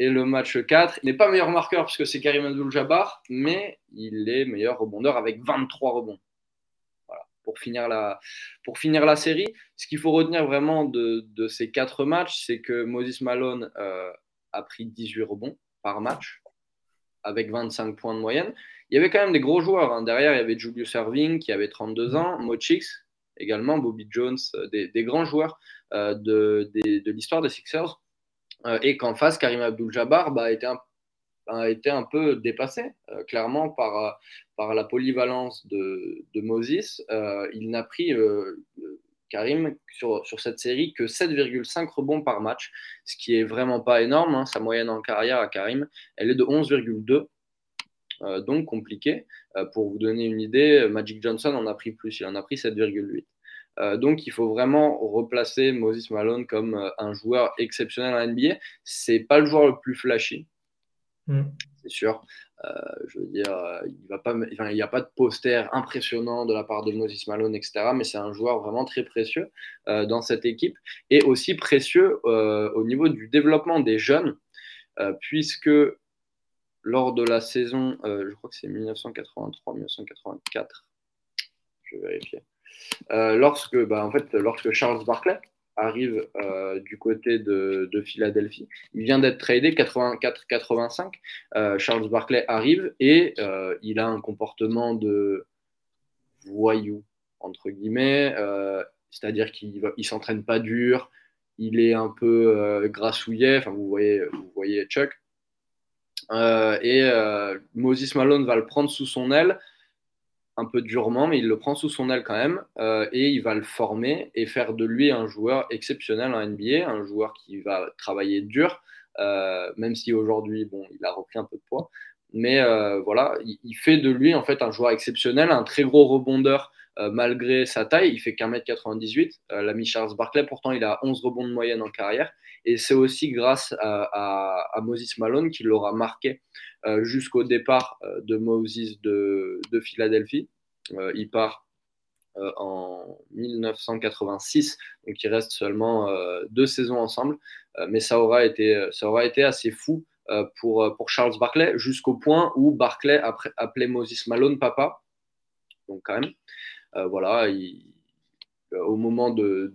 Et le match 4, il n'est pas meilleur marqueur puisque c'est Karim Abdul-Jabbar, mais il est meilleur rebondeur avec 23 rebonds. Pour finir la, pour finir la série. Ce qu'il faut retenir vraiment de, ces quatre matchs, c'est que Moses Malone euh, a pris 18 rebonds par match, avec 25 points de moyenne. Il y avait quand même des gros joueurs. Hein. Derrière, il y avait Julius Erving qui avait 32 ans, Mochix également, Bobby Jones, euh, des, grands joueurs euh, de, l'histoire des Sixers. Et qu'en face, Karim Abdul-Jabbar bah, a, été un, a été un peu dépassé, clairement, par, par la polyvalence de, Moses. il n'a pris Karim sur, sur, cette série que 7,5 rebonds par match, ce qui est vraiment pas énorme. Hein. Sa moyenne en carrière à Karim, elle est de 11,2. Euh, donc compliqué. Euh, pour vous donner une idée, Magic Johnson en a pris plus, il en a pris 7,8. Euh, donc il faut vraiment replacer Moses Malone comme un joueur exceptionnel en NBA. C'est pas le joueur le plus flashy, mm. c'est sûr. je veux dire, pas, il n'y a pas de poster impressionnant de la part de Moses Malone, etc. Mais c'est un joueur vraiment très précieux dans cette équipe et aussi précieux au niveau du développement des jeunes, puisque lors de la saison, euh, je crois que c'est 1983-1984, je vais vérifier, euh, lorsque, bah, en fait, lorsque Charles Barkley arrive euh, du côté de, Philadelphie, il vient d'être tradé 84-85, Charles Barkley arrive et il a un comportement de voyou, entre guillemets. C'est-à-dire qu'il ne s'entraîne pas dur, il est un peu grassouillet. Enfin, vous voyez Chuck. et Moses Malone va le prendre sous son aile un peu durement, mais il le prend sous son aile quand même, euh, et il va le former et faire de lui un joueur exceptionnel en NBA, un joueur qui va travailler dur, euh, même si aujourd'hui, bon, il a repris un peu de poids, mais euh, voilà, il, fait de lui en fait un joueur exceptionnel, un très gros rebondeur malgré sa taille, il fait qu'un mètre 98, l'ami Charles Barclay, pourtant il a 11 rebonds de moyenne en carrière, et c'est aussi grâce à, Moses Malone qu'il l'aura marqué euh, jusqu'au départ euh, de Moses de, Philadelphie. Euh, il part en 1986, donc il reste seulement deux saisons ensemble, mais ça aura été, ça aura été assez fou pour, pour Charles Barclay, jusqu'au point où Barclay appelait Moses Malone papa. Donc quand même, voilà, au moment de,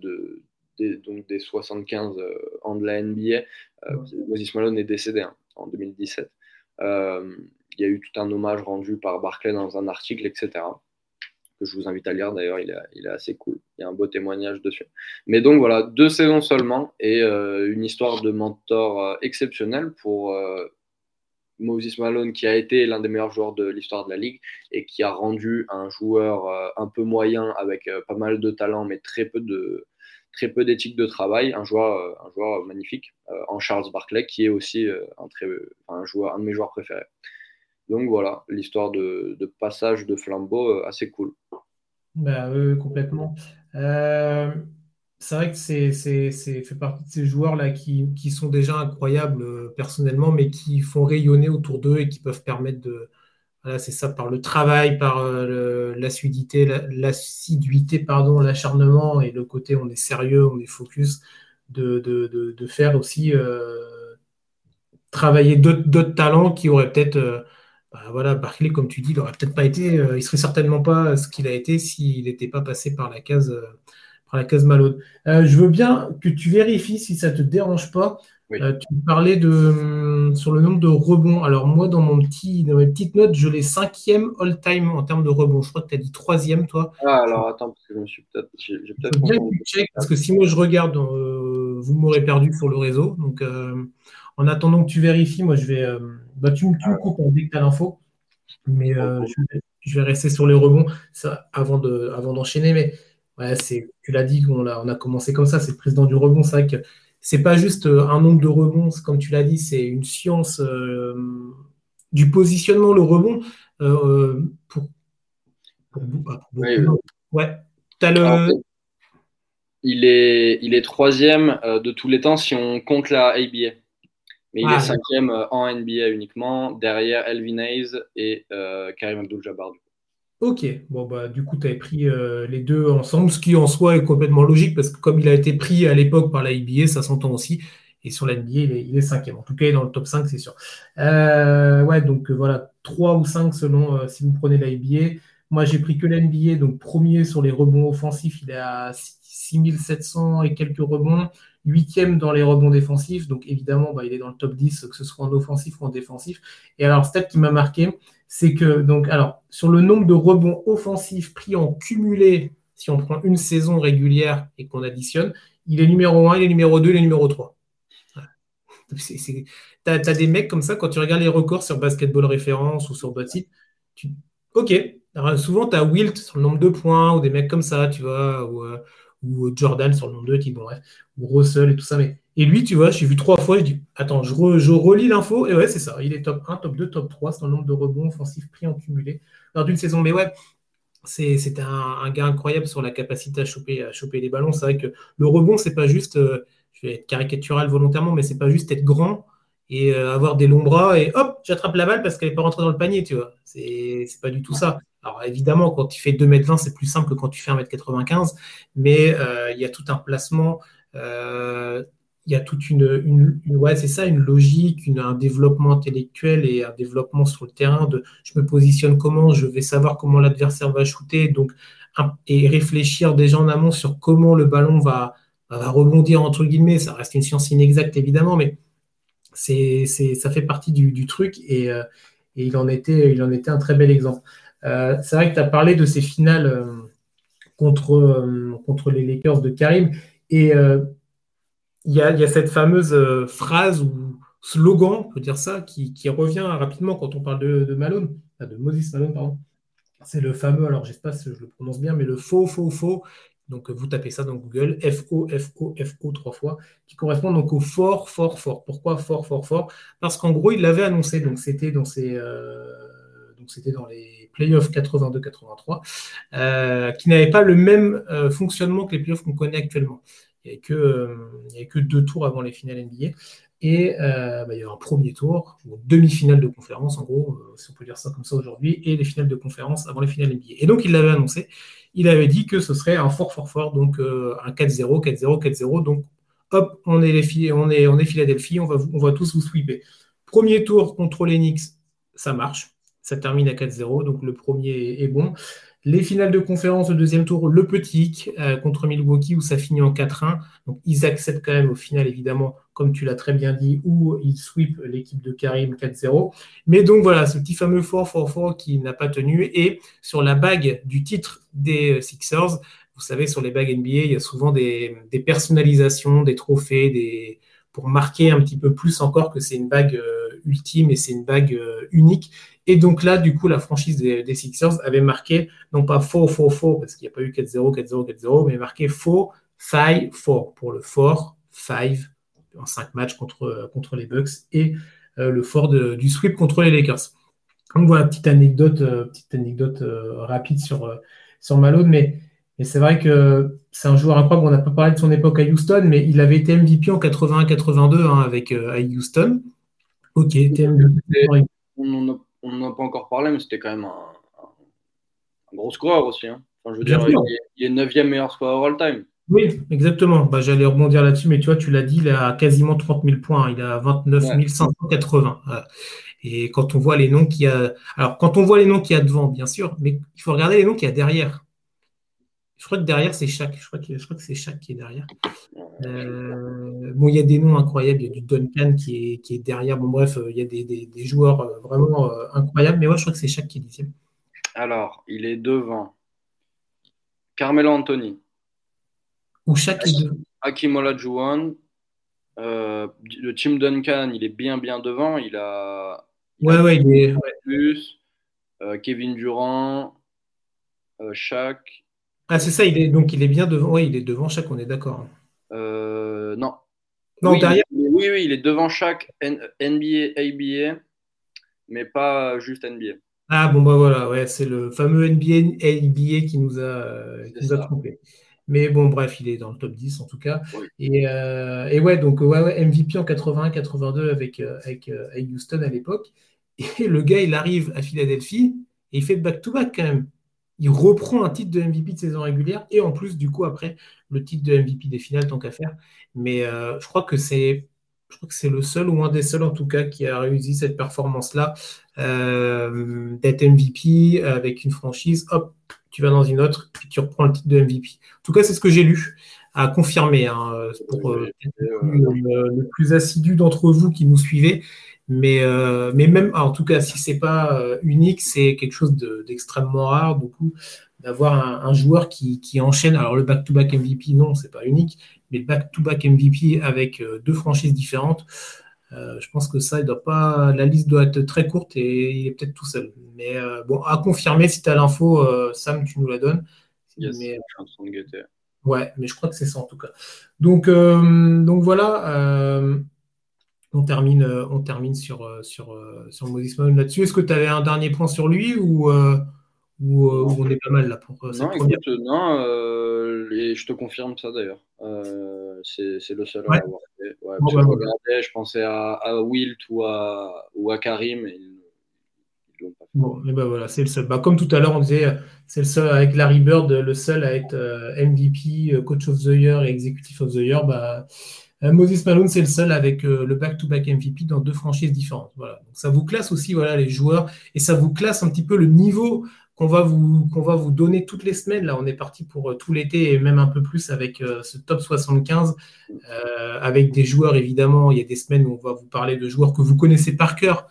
des, donc des 75 ans de la NBA, Moses Malone est décédé hein, en 2017. Euh, il y a eu tout un hommage rendu par Barclay dans un article, etc. Que je vous invite à lire d'ailleurs, il, est, assez cool. Il y a un beau témoignage dessus. Mais donc voilà, deux saisons seulement et euh, une histoire de mentor euh, exceptionnelle pour Moses Malone, qui a été l'un des meilleurs joueurs de l'histoire de la ligue et qui a rendu un joueur un peu moyen avec pas mal de talent, mais très peu de, très peu d'éthique de travail, un joueur, euh, un joueur magnifique euh, en Charles Barclay, qui est aussi euh, un, très, un, joueur, un de mes joueurs préférés. Donc voilà, l'histoire de, passage de flambeau assez cool. Bah, complètement. C'est vrai que c'est, fait partie de ces joueurs-là qui, qui, sont déjà incroyables personnellement, mais qui font rayonner autour d'eux et qui peuvent permettre de, c'est ça, par le travail, par euh, l'assiduité, pardon, l'acharnement et le côté on est sérieux, on est focus, de, faire aussi euh, travailler d'autres talents qui auraient peut-être, euh, bah, voilà, Barclay, comme tu dis, il n'aurait peut-être pas été, il serait certainement pas ce qu'il a été s'il n'était pas passé par la case, par la case Malone. je veux bien que tu vérifies si ça ne te dérange pas. Euh, tu parlais de, hum, sur le nombre de rebonds. Alors, moi, dans, mon petit, dans mes petites notes, je l'ai cinquième all-time en termes de rebonds. Je crois que tu as dit troisième, toi. Ah, alors attends, parce que je me suis peut-être. J'ai, peut-être bien check, parce que si moi je regarde, euh, vous m'aurez perdu sur le réseau. Donc, euh, en attendant que tu vérifies, moi, je vais. bah, tu, tu me coupes dès que tu as l'info. Mais je vais, rester sur les rebonds ça, avant, de, avant d'enchaîner. Mais ouais, c'est, tu l'as dit, on a, on a commencé comme ça. C'est le président du rebond. C'est vrai que c'est pas juste euh, un nombre de rebonds, comme tu l'as dit, c'est une science euh, du positionnement, le rebond. Euh, pour, Ouais. il, est, il est troisième de tous les temps si on compte la ABA. Mais il est ah, cinquième en NBA uniquement, derrière Elvin Hayes et Karim Abdul-Jabbar. Ok, bon bah du coup tu avais pris euh, les deux ensemble, ce qui en soi est complètement logique parce que comme il a été pris à l'époque par la NBA, ça s'entend aussi. Et sur la NBA, il est, cinquième. En tout cas, il est dans le top 5, c'est sûr. Euh, ouais, donc euh, voilà, 3 ou 5 selon si vous prenez la NBA. Moi, j'ai pris que la NBA, donc premier sur les rebonds offensifs, il est à 6700 et quelques rebonds. Huitième dans les rebonds défensifs, donc évidemment, bah, il est dans le top 10, que ce soit en offensif ou en défensif. Et alors, stat qui m'a marqué, c'est que, donc, alors, sur le nombre de rebonds offensifs pris en cumulé, si on prend une saison régulière et qu'on additionne, il est numéro 1, il est numéro 2, il est numéro 3. Tu as, des mecs comme ça, quand tu regardes les records sur Basketball Référence ou sur sites, tu... ok. souvent, tu as Wilt sur le nombre de points ou des mecs comme ça, tu vois, euh, ou Jordan sur le nombre de titres, bon, bref, ou Russell et tout ça. Mais et lui, tu vois, j'ai vu trois fois, je dis, attends, je, relis l'info, et ouais, c'est ça, il est top 1, top 2, top 3, c'est le nombre de rebonds offensifs pris en cumulé lors d'une saison. Mais ouais, c'était un, un, gars incroyable sur la capacité à choper, à choper les ballons. C'est vrai que le rebond, c'est pas juste, euh, je vais être caricatural volontairement, mais c'est pas juste être grand et euh, avoir des longs bras et hop, j'attrape la balle parce qu'elle n'est pas rentrée dans le panier, tu vois. C'est pas du tout ça. Alors évidemment, quand tu fais 2m20, c'est plus simple que quand tu fais 1m95, mais euh, il y a tout un placement il y a toute une, ouais, c'est ça, une logique, un développement intellectuel et un développement sur le terrain de je me positionne comment, je vais savoir comment l'adversaire va shooter, donc et réfléchir déjà en amont sur comment le ballon va, rebondir entre guillemets. Ça reste une science inexacte évidemment, mais c'est, ça fait partie du, truc et, euh, et, il en était, il en était un très bel exemple. C'est vrai que tu as parlé de ces finales contre, contre les Lakers de Karim. Et il y, a, cette fameuse phrase ou slogan, on peut dire ça, qui, revient rapidement quand on parle de, Malone, de Moses Malone, pardon. C'est le fameux, alors je sais pas si je le prononce bien, mais le faux, faux, faux. Donc vous tapez ça dans Google, FO, FO, FO trois fois, qui correspond donc au fort, fort, fort. Pourquoi fort, fort, fort? Parce qu'en gros, il l'avait annoncé, donc c'était dans ses, euh, donc c'était dans les playoffs 82-83, euh, qui n'avaient pas le même euh, fonctionnement que les playoffs qu'on connaît actuellement. Il n'y avait, que, deux tours avant les finales NBA. Et euh, bah, il y a un premier tour, une demi-finale de conférence, en gros, euh, si on peut dire ça comme ça aujourd'hui, et les finales de conférence avant les finales NBA. Et donc, il l'avait annoncé. Il avait dit que ce serait un fort, fort, fort, donc euh, un 4-0, 4-0, 4-0. Donc, hop, on est, les on est, Philadelphie, on va, on va tous vous sweeper. Premier tour contre les Knicks, ça marche. Ça termine à 4-0, donc le premier est bon. Les finales de conférence, le deuxième tour, le petit euh, contre Milwaukee où ça finit en 4-1. Donc ils acceptent quand même au final, évidemment, comme tu l'as très bien dit, où ils sweep l'équipe de Karim 4-0. Mais donc voilà, ce petit fameux fort, fort, fort qui n'a pas tenu. Et sur la bague du titre des Sixers, vous savez, sur les bagues NBA, il y a souvent des, personnalisations, des trophées, des, pour marquer un petit peu plus encore que c'est une bague euh, ultime et c'est une bague euh, unique. Et donc là, du coup, la franchise des, Sixers avait marqué, non pas faux, faux, faux, parce qu'il n'y a pas eu 4-0, 4-0, 4-0, mais marqué faux, 5, 4, pour le fort, 5, en 5 matchs contre, les Bucks, et euh, le fort du sweep contre les Lakers. Donc voilà, petite anecdote, euh, petite anecdote euh, rapide sur, Malone, mais, c'est vrai que c'est un joueur incroyable. On n'a pas parlé de son époque à Houston, mais il avait été MVP en 81-82 hein, avec à Houston. Ok, MVP. On on n'en a pas encore parlé, mais c'était quand même un, gros score aussi. Hein. Enfin, je veux dire, il, est 9 meilleur score all time. Oui, exactement. Bah, J'allais rebondir là-dessus, mais tu vois, tu l'as dit, il a quasiment 30 000 points. Il a 29 580. Et quand on voit les noms qu'il y a. Alors, quand on voit les noms qu'il y a devant, bien sûr, mais il faut regarder les noms qu'il y a derrière. Je crois que derrière, c'est chaque. Je crois que, je crois que c'est chaque qui est derrière. Euh, bon, il y a des noms incroyables. Il y a du Duncan qui est, qui est derrière. Bon, bref, il y a des, des, joueurs euh, vraiment euh, incroyables. Mais moi, je crois que c'est chaque qui est dixième. Alors, il est devant Carmelo Anthony. Ou chaque est devant. Akimola Juwan. le Tim Duncan, il est bien, bien devant. Il a. ouais, ouais, il est. Plus, Kevin Durant, Shaq. Ah, c'est ça, il est, donc il est bien devant. Oui, il est devant chaque, on est d'accord. Euh, non. Non, oui, derrière. Oui, oui, il est devant chaque NBA, ABA, mais pas juste NBA. Ah bon bah voilà, ouais, c'est le fameux NBA, ABA qui nous a, qui trompé. Mais bon, bref, il est dans le top 10 en tout cas. Et, euh, et, ouais, donc ouais, ouais, MVP en 81-82 avec, euh, avec, avec, Houston à l'époque. Et le gars, il arrive à Philadelphie et il fait back-to-back quand même il reprend un titre de MVP de saison régulière et en plus, du coup, après, le titre de MVP des finales, tant qu'à faire. Mais euh, je crois que c'est je crois que c'est le seul ou un des seuls en tout cas qui a réussi cette performance-là, euh, d'être MVP avec une franchise, hop, tu vas dans une autre, puis tu reprends le titre de MVP. En tout cas, c'est ce que j'ai lu, à confirmer, hein, pour euh, le, plus assidu d'entre vous qui nous suivez. Mais, euh, mais même, en tout cas, si c'est pas euh, unique, c'est quelque chose d'extrêmement rare, beaucoup, d'avoir un, joueur qui, qui, enchaîne. Alors, le back-to-back MVP, non, c'est pas unique, mais back-to-back MVP avec euh, deux franchises différentes, je pense que ça, il doit pas, la liste doit être très courte et il est peut-être tout seul. Mais bon, à confirmer, si tu as l'info, Sam, tu nous la donnes. Yes, mais, je Ouais, mais je crois que c'est ça en tout cas. Donc, donc voilà on termine, euh, on termine sur, euh, sur, euh, sur Moses là-dessus. Est-ce que tu avais un dernier point sur lui ou, ou, on est pas mal là pour cette non, première Non, et je te confirme ça d'ailleurs. c'est le seul à avoir fait. Ouais, bah, regardais, je pensais à, à Wilt ou à, ou à Karim. Et ils, pas fait. Bon, et ben voilà, c'est le seul. Bah, comme tout à l'heure, on disait, c'est le seul avec Larry Bird, le seul à être MVP, Coach of the Year et Executive of the Year. Bah, euh, Moses Malone, c'est le seul avec euh, le back-to-back MVP dans deux franchises différentes. Voilà. Ça vous classe aussi voilà, les joueurs et ça vous classe un petit peu le niveau qu'on va, vous, qu'on va vous donner toutes les semaines. Là, on est parti pour euh, tout l'été et même un peu plus avec ce top 75, avec des joueurs, évidemment. Il y a des semaines où on va vous parler de joueurs que vous connaissez par cœur.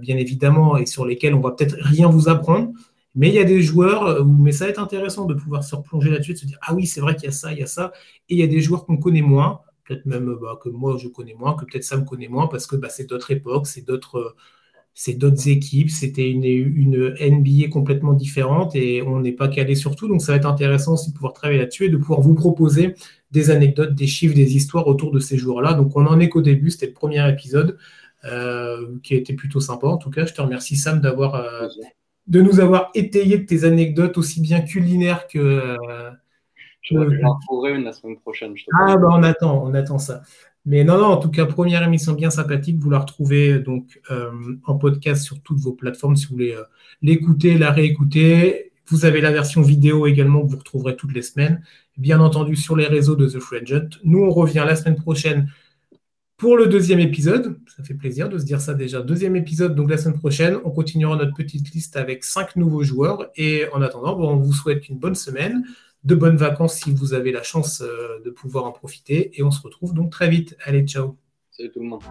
bien évidemment, et sur lesquels on va peut-être rien vous apprendre. Mais il y a des joueurs où mais ça va être intéressant de pouvoir se replonger là-dessus, de se dire ah oui, c'est vrai qu'il y a ça, il y a ça. Et il y a des joueurs qu'on connaît moins, peut-être même bah, que moi je connais moins, que peut-être Sam connaît moins, parce que bah, c'est d'autres époques, c'est d'autres c'est d'autres équipes, c'était une, une, NBA complètement différente et on n'est pas calé sur tout. Donc ça va être intéressant aussi de pouvoir travailler là-dessus et de pouvoir vous proposer des anecdotes, des chiffres, des histoires autour de ces joueurs-là. Donc on en est qu'au début, c'était le premier épisode euh, qui a été plutôt sympa. En tout cas, je te remercie Sam d'avoir euh, de nous avoir étayé de tes anecdotes aussi bien culinaires que. Euh, je vais en une la semaine prochaine. ah bah on attend, on attend ça. Mais non, non, en tout cas, première émission bien sympathique. Vous la retrouvez donc euh, en podcast sur toutes vos plateformes si vous voulez euh, l'écouter, la réécouter. Vous avez la version vidéo également que vous retrouverez toutes les semaines. Bien entendu, sur les réseaux de The Free Agent. Nous, on revient la semaine prochaine pour le deuxième épisode. Ça fait plaisir de se dire ça déjà. Deuxième épisode, donc la semaine prochaine. On continuera notre petite liste avec cinq nouveaux joueurs. Et en attendant, on vous souhaite une bonne semaine de bonnes vacances si vous avez la chance euh, de pouvoir en profiter. Et on se retrouve donc très vite. Allez, ciao. Salut tout le monde.